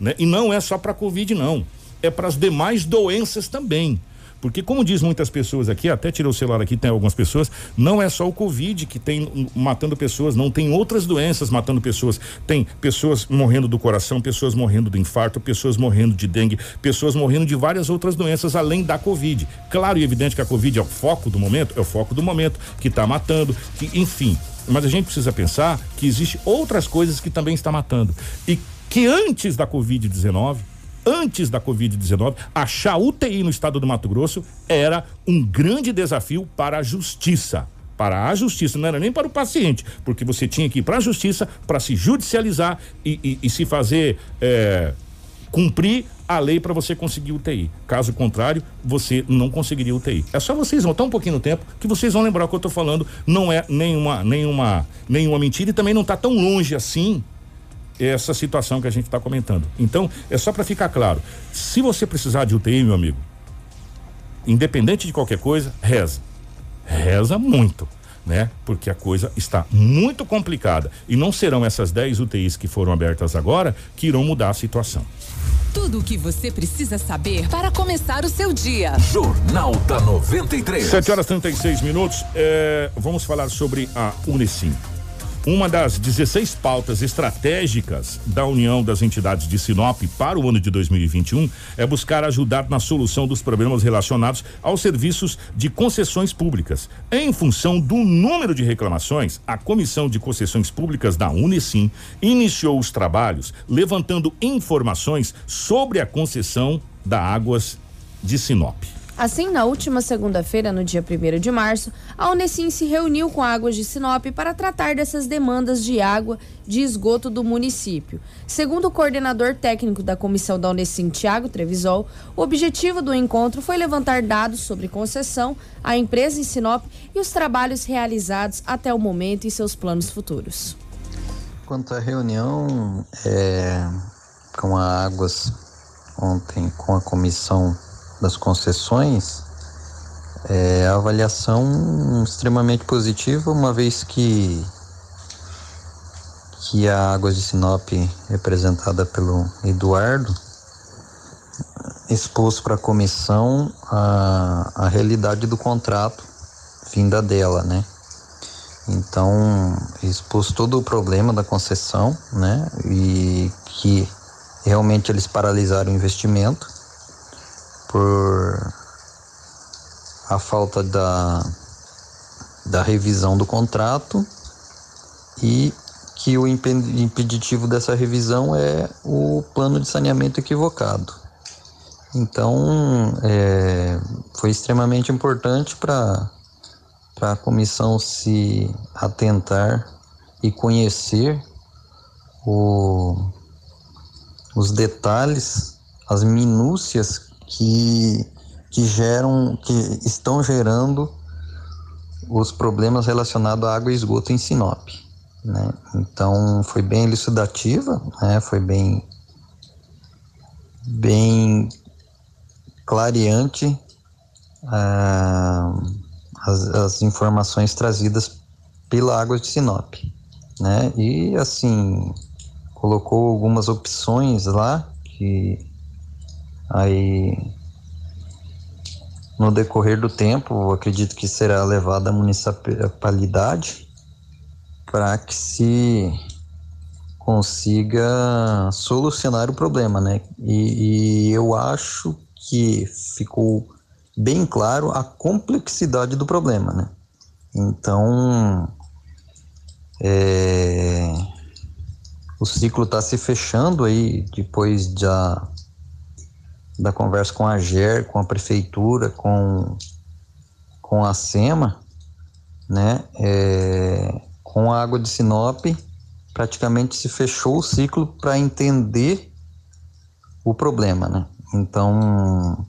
né? E não é só para COVID não, é para as demais doenças também Porque, como diz muitas pessoas aqui, até tirei o celular aqui, tem algumas pessoas, não é só o Covid que tem matando pessoas, não tem outras doenças matando pessoas. Tem pessoas morrendo do coração, pessoas morrendo do infarto, pessoas morrendo de dengue, pessoas morrendo de várias outras doenças além da Covid. Claro e evidente que a Covid é o foco do momento, é o foco do momento, que está matando, que, enfim. Mas a gente precisa pensar que existe outras coisas que também está matando. E que antes da Covid-19, antes da Covid-19, achar UTI no estado do Mato Grosso era um grande desafio para a justiça. Para a justiça, não era nem para o paciente, porque você tinha que ir para a justiça para se judicializar e, e, e se fazer é, cumprir a lei para você conseguir UTI. Caso contrário, você não conseguiria UTI. É só vocês voltar um pouquinho no tempo que vocês vão lembrar o que eu estou falando. Não é nenhuma, nenhuma, nenhuma mentira e também não está tão longe assim essa situação que a gente está comentando. Então, é só para ficar claro. Se você precisar de UTI, meu amigo, independente de qualquer coisa, reza. Reza muito. Né? Porque a coisa está muito complicada e não serão essas 10 UTIs que foram abertas agora que irão mudar a situação.
Tudo o que você precisa saber para começar o seu dia.
Jornal da 93.
7 horas 36 minutos. É, vamos falar sobre a Unicim. Uma das 16 pautas estratégicas da União das Entidades de Sinop para o ano de 2021 é buscar ajudar na solução dos problemas relacionados aos serviços de concessões públicas. Em função do número de reclamações, a Comissão de Concessões Públicas da Unicim iniciou os trabalhos levantando informações sobre a concessão da Águas de Sinop.
Assim, na última segunda-feira, no dia 1 de março, a Unesim se reuniu com Águas de Sinop para tratar dessas demandas de água de esgoto do município. Segundo o coordenador técnico da comissão da Unesim, Tiago Trevisol, o objetivo do encontro foi levantar dados sobre concessão, a empresa em Sinop e os trabalhos realizados até o momento e seus planos futuros.
Quanto à reunião é, com a Águas ontem, com a comissão das concessões, é, a avaliação extremamente positiva, uma vez que, que a Águas de Sinop, representada pelo Eduardo, expôs para a comissão a, a realidade do contrato vinda dela, né? Então, expôs todo o problema da concessão, né? E que realmente eles paralisaram o investimento por a falta da, da revisão do contrato e que o impeditivo dessa revisão é o plano de saneamento equivocado. Então, é, foi extremamente importante para a comissão se atentar e conhecer o, os detalhes, as minúcias que, que geram, que estão gerando os problemas relacionados à água e esgoto em Sinop. Né? Então foi bem elucidativa, né? foi bem, bem clareante ah, as, as, informações trazidas pela água de Sinop. Né? E assim, colocou algumas opções lá que Aí, no decorrer do tempo, acredito que será levada a municipalidade para que se consiga solucionar o problema, né? E, e, eu acho que ficou bem claro a complexidade do problema, né? Então, é, o ciclo está se fechando aí depois da da conversa com a GER, com a prefeitura, com, com a SEMA, né, é, com a água de Sinop, praticamente se fechou o ciclo para entender o problema, né? Então,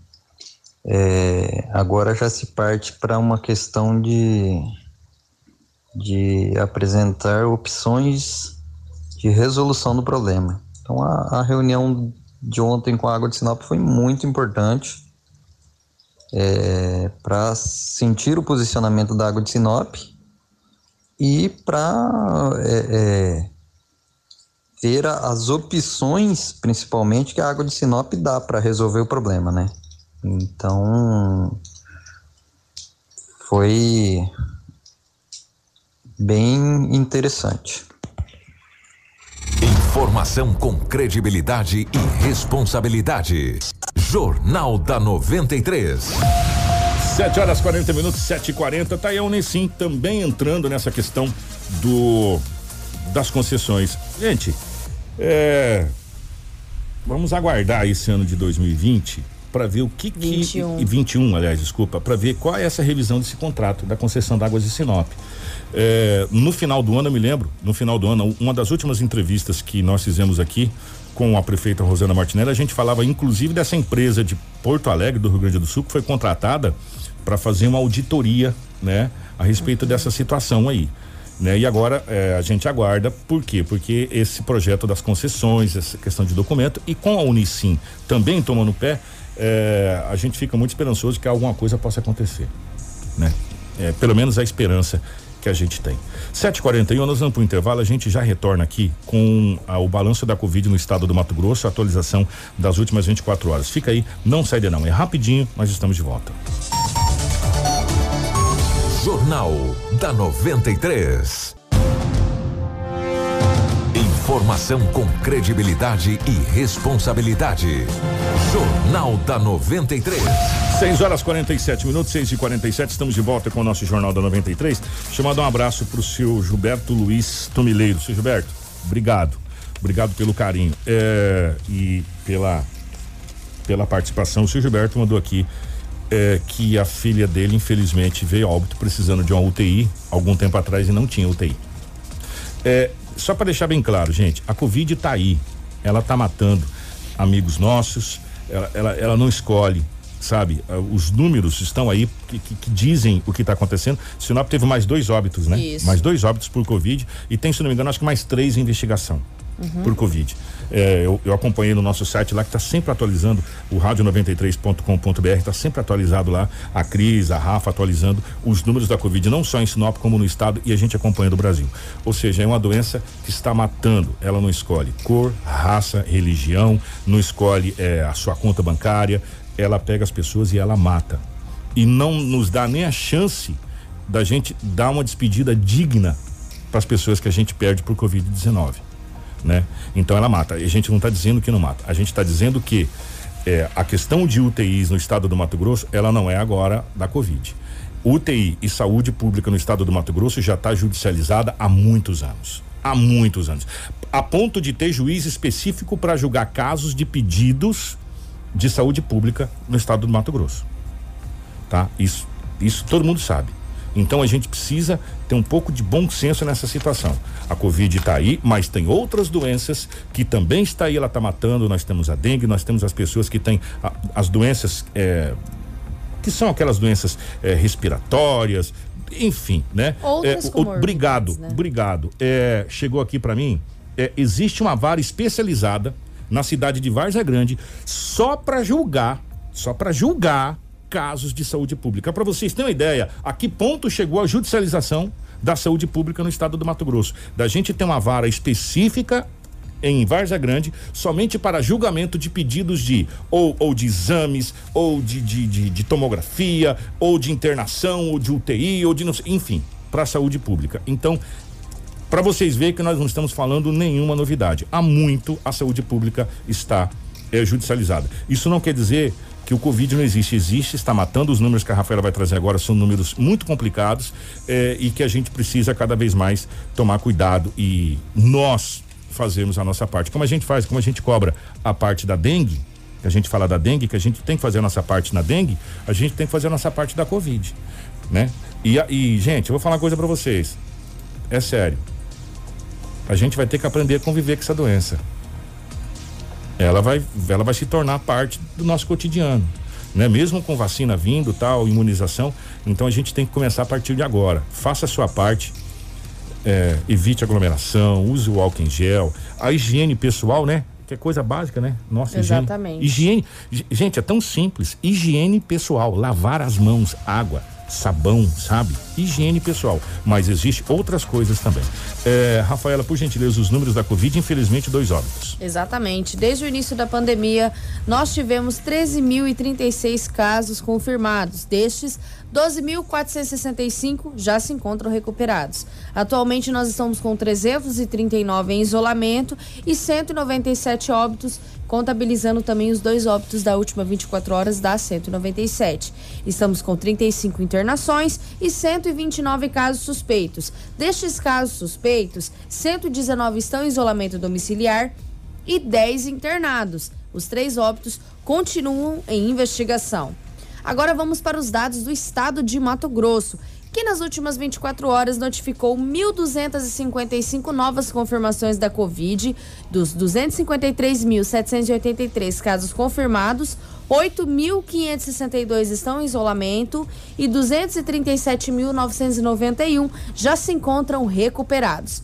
é, agora já se parte para uma questão de, de apresentar opções de resolução do problema. Então, a, a reunião de ontem com a Água de Sinop foi muito importante é, para sentir o posicionamento da Água de Sinop e para é, é, ver as opções, principalmente, que a Água de Sinop dá para resolver o problema, né? Então foi bem interessante.
Informação com credibilidade e responsabilidade. Jornal da 93.
7 horas 40 minutos, 7 e 40 Tá aí a Unicim também entrando nessa questão do das concessões. Gente, é, vamos aguardar esse ano de 2020 para ver o que, que
21.
e 21, aliás, desculpa, para ver qual é essa revisão desse contrato da concessão d'águas de Sinop. É, no final do ano, eu me lembro, no final do ano, uma das últimas entrevistas que nós fizemos aqui com a prefeita Rosana Martinelli, a gente falava inclusive dessa empresa de Porto Alegre, do Rio Grande do Sul, que foi contratada para fazer uma auditoria, né, a respeito dessa situação aí. Né? E agora eh, a gente aguarda, por quê? Porque esse projeto das concessões, essa questão de documento, e com a Unicim também tomando pé, eh, a gente fica muito esperançoso que alguma coisa possa acontecer. Né? É, pelo menos a esperança que a gente tem. 7h41, nós vamos para o intervalo, a gente já retorna aqui com ah, o balanço da Covid no estado do Mato Grosso, a atualização das últimas 24 horas. Fica aí, não sai de não, é rapidinho, nós estamos de volta.
Jornal da 93. Informação com credibilidade e responsabilidade. Jornal da 93.
6 horas 47 minutos, 6 e 47 estamos de volta com o nosso Jornal da 93. Deixa um abraço pro seu Gilberto Luiz Tomileiro. Seu Gilberto, obrigado. Obrigado pelo carinho é, e pela, pela participação. O seu Gilberto mandou aqui é, que a filha dele, infelizmente, veio a óbito precisando de uma UTI algum tempo atrás e não tinha UTI. É, só para deixar bem claro, gente, a Covid tá aí. Ela tá matando amigos nossos, ela, ela, ela não escolhe, sabe? Ah, Os números estão aí que, que- que dizem o que está acontecendo. Sinop teve mais dois óbitos, né?
Isso.
Mais dois óbitos por Covid e tem, se não me engano, acho que mais três em investigação
Uhum.
por Covid. É, eu, eu acompanhei no nosso site lá que está sempre atualizando, o rádio93.com.br está sempre atualizado lá, a Cris, a Rafa atualizando os números da Covid, não só em Sinop como no estado e a gente acompanha do Brasil. Ou seja, é uma doença que está matando, ela não escolhe cor, raça, religião, não escolhe é, a sua conta bancária, ela pega as pessoas e ela mata. E não nos dá nem a chance da gente dar uma despedida digna para as pessoas que a gente perde por Covid-19 né? Então ela mata. E a gente não está dizendo que não mata. A gente está dizendo que é, a questão de UTIs no estado do Mato Grosso, ela não é agora da Covid. UTI e saúde pública no estado do Mato Grosso já está judicializada há muitos anos. Há muitos anos. A ponto de ter juiz específico para julgar casos de pedidos de saúde pública no estado do Mato Grosso. Tá? Isso, isso todo mundo sabe. Então a gente precisa ter um pouco de bom senso nessa situação. A Covid está aí, mas tem outras doenças que também está aí, ela está matando. Nós temos a dengue, nós temos as pessoas que têm a- as doenças é, que são aquelas doenças é, respiratórias, enfim, né?
Outras
É, o-
comorbidades,
obrigado,
né?
obrigado. É, chegou aqui para mim. é, existe uma vara especializada na cidade de Várzea Grande só para julgar, só para julgar casos de saúde pública. Para vocês terem uma ideia, a que ponto chegou a judicialização da saúde pública no estado do Mato Grosso? Da gente ter uma vara específica em Várzea Grande somente para julgamento de pedidos de ou, ou de exames, ou de, de, de, de tomografia, ou de internação, ou de UTI, ou de enfim, para a saúde pública. Então, para vocês verem que nós não estamos falando nenhuma novidade. Há muito a saúde pública está eh, judicializada. Isso não quer dizer que o Covid não existe. Existe, está matando. Os números que a Rafaela vai trazer agora são números muito complicados eh, e que a gente precisa cada vez mais tomar cuidado e nós fazermos a nossa parte. Como a gente faz, como a gente cobra a parte da dengue, que a gente fala da dengue, que a gente tem que fazer a nossa parte na dengue, a gente tem que fazer a nossa parte da Covid, né? E, e gente, eu vou falar uma coisa para vocês. É sério a gente vai ter que aprender a conviver com essa doença. Ela vai, ela vai se tornar parte do nosso cotidiano, né? Mesmo com vacina vindo, tal, imunização, então a gente tem que começar a partir de agora. Faça a sua parte, é, evite aglomeração, use o álcool em gel, a higiene pessoal, né? Que é coisa básica, né? Nossa,
Exatamente.
higiene. Higiene, gente, é tão simples. Higiene pessoal, lavar as mãos, água, sabão, sabe? Higiene pessoal. Mas existe outras coisas também. É, Rafaela, por gentileza, os números da Covid, infelizmente, dois óbitos.
Exatamente. Desde o início da pandemia, nós tivemos 13.036 casos confirmados. Destes, 12.465 já se encontram recuperados. Atualmente, nós estamos com 339 em isolamento e 197 óbitos, contabilizando também os dois óbitos da última 24 horas, dá 197. Estamos com 35 internações e 129 casos suspeitos. Destes casos suspeitos, 119 estão em isolamento domiciliar e 10 internados. Os três óbitos continuam em investigação. Agora vamos para os dados do estado de Mato Grosso, que nas últimas 24 horas notificou 1.255 novas confirmações da Covid. Dos 253.783 casos confirmados, 8.562 estão em isolamento e 237.991 já se encontram recuperados.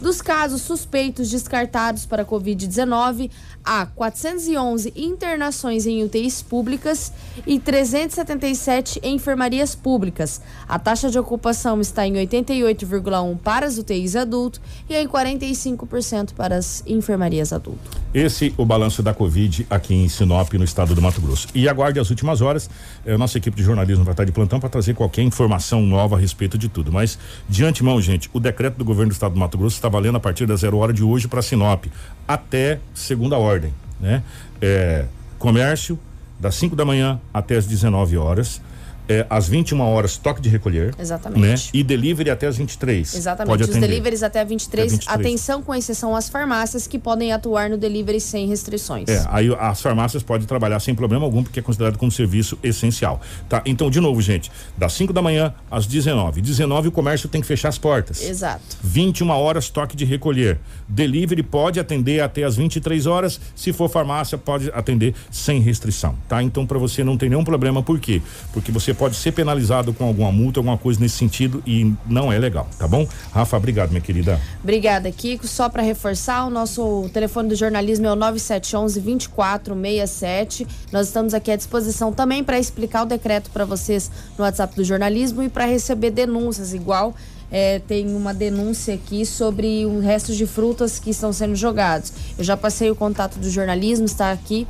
Dos casos suspeitos descartados para Covid-19, há 411 internações em UTIs públicas e 377 em enfermarias públicas. A taxa de ocupação está em 88,1% para as UTIs adulto e em 45% para as enfermarias adulto.
Esse o balanço da Covid aqui em Sinop, no estado do Mato Grosso. E aguarde as últimas horas. Eh, nossa equipe de jornalismo vai estar de plantão para trazer qualquer informação nova a respeito de tudo. Mas, de antemão, gente, o decreto do governo do estado do Mato Grosso está valendo a partir da zero hora de hoje para Sinop, até segunda ordem, né? É, comércio, das 5 da manhã até as 19 horas. É, às 21 horas, toque de recolher.
Exatamente.
Né? E delivery até as 23.
Exatamente.
Pode
Os
atender.
deliveries até 23,
Até 23.
Atenção com exceção às farmácias que podem atuar no delivery sem restrições.
É, aí as farmácias podem trabalhar sem problema algum, porque é considerado como serviço essencial. Tá? Então, de novo, gente, das 5 da manhã às 19. 19 o comércio tem que fechar as portas.
Exato.
21 horas toque de recolher. Delivery pode atender até as 23 horas. Se for farmácia, pode atender sem restrição, tá? Então, para você não tem nenhum problema, por quê? Porque você pode ser penalizado com alguma multa, alguma coisa nesse sentido e não é legal, tá bom? Rafa, obrigado, minha querida.
Obrigada, Kiko. Só para reforçar, o nosso telefone do jornalismo é o 9711 2467. Nós estamos aqui à disposição também para explicar o decreto para vocês no WhatsApp do jornalismo e para receber denúncias igual é, tem uma denúncia aqui sobre um restos de frutas que estão sendo jogados. Eu já passei o contato do jornalismo, está aqui,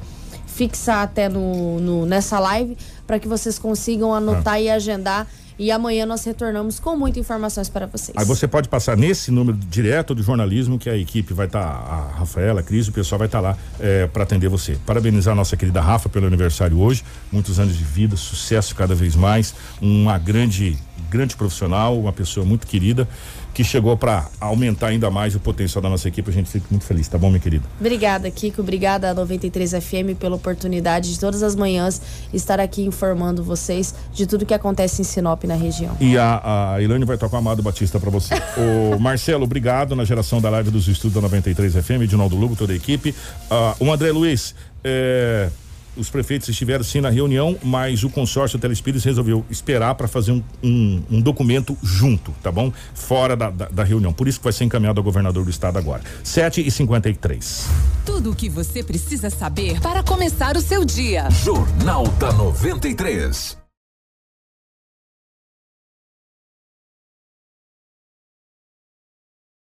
fixar até no, no- nessa live para que vocês consigam anotar e agendar. E amanhã nós retornamos com muitas informações para vocês.
Aí você pode passar nesse número direto do jornalismo que a equipe vai estar, a Rafaela, a Cris, o pessoal vai estar lá para atender você. Parabenizar a nossa querida Rafa pelo aniversário hoje, muitos anos de vida, sucesso cada vez mais, uma grande, grande profissional, uma pessoa muito querida que chegou para aumentar ainda mais o potencial da nossa equipe. A gente fica muito feliz, tá bom, minha querida?
Obrigada, Kiko. Obrigada a 93 FM pela oportunidade de todas as manhãs estar aqui informando vocês de tudo que acontece em Sinop na região.
E a, a Ilane vai tocar o Amado Batista para você. o Marcelo, obrigado na geração da live dos estudos da 93 FM, Edinaldo Lugo, toda a equipe. Ah, o André Luiz, é, os prefeitos estiveram sim na reunião, mas o consórcio Telespires resolveu esperar para fazer um, um- um documento junto, tá bom? Fora da, da, da reunião. Por isso que vai ser encaminhado ao governador do estado agora. 7 e 53
Tudo o que você precisa saber para começar o seu dia.
Jornal da 93.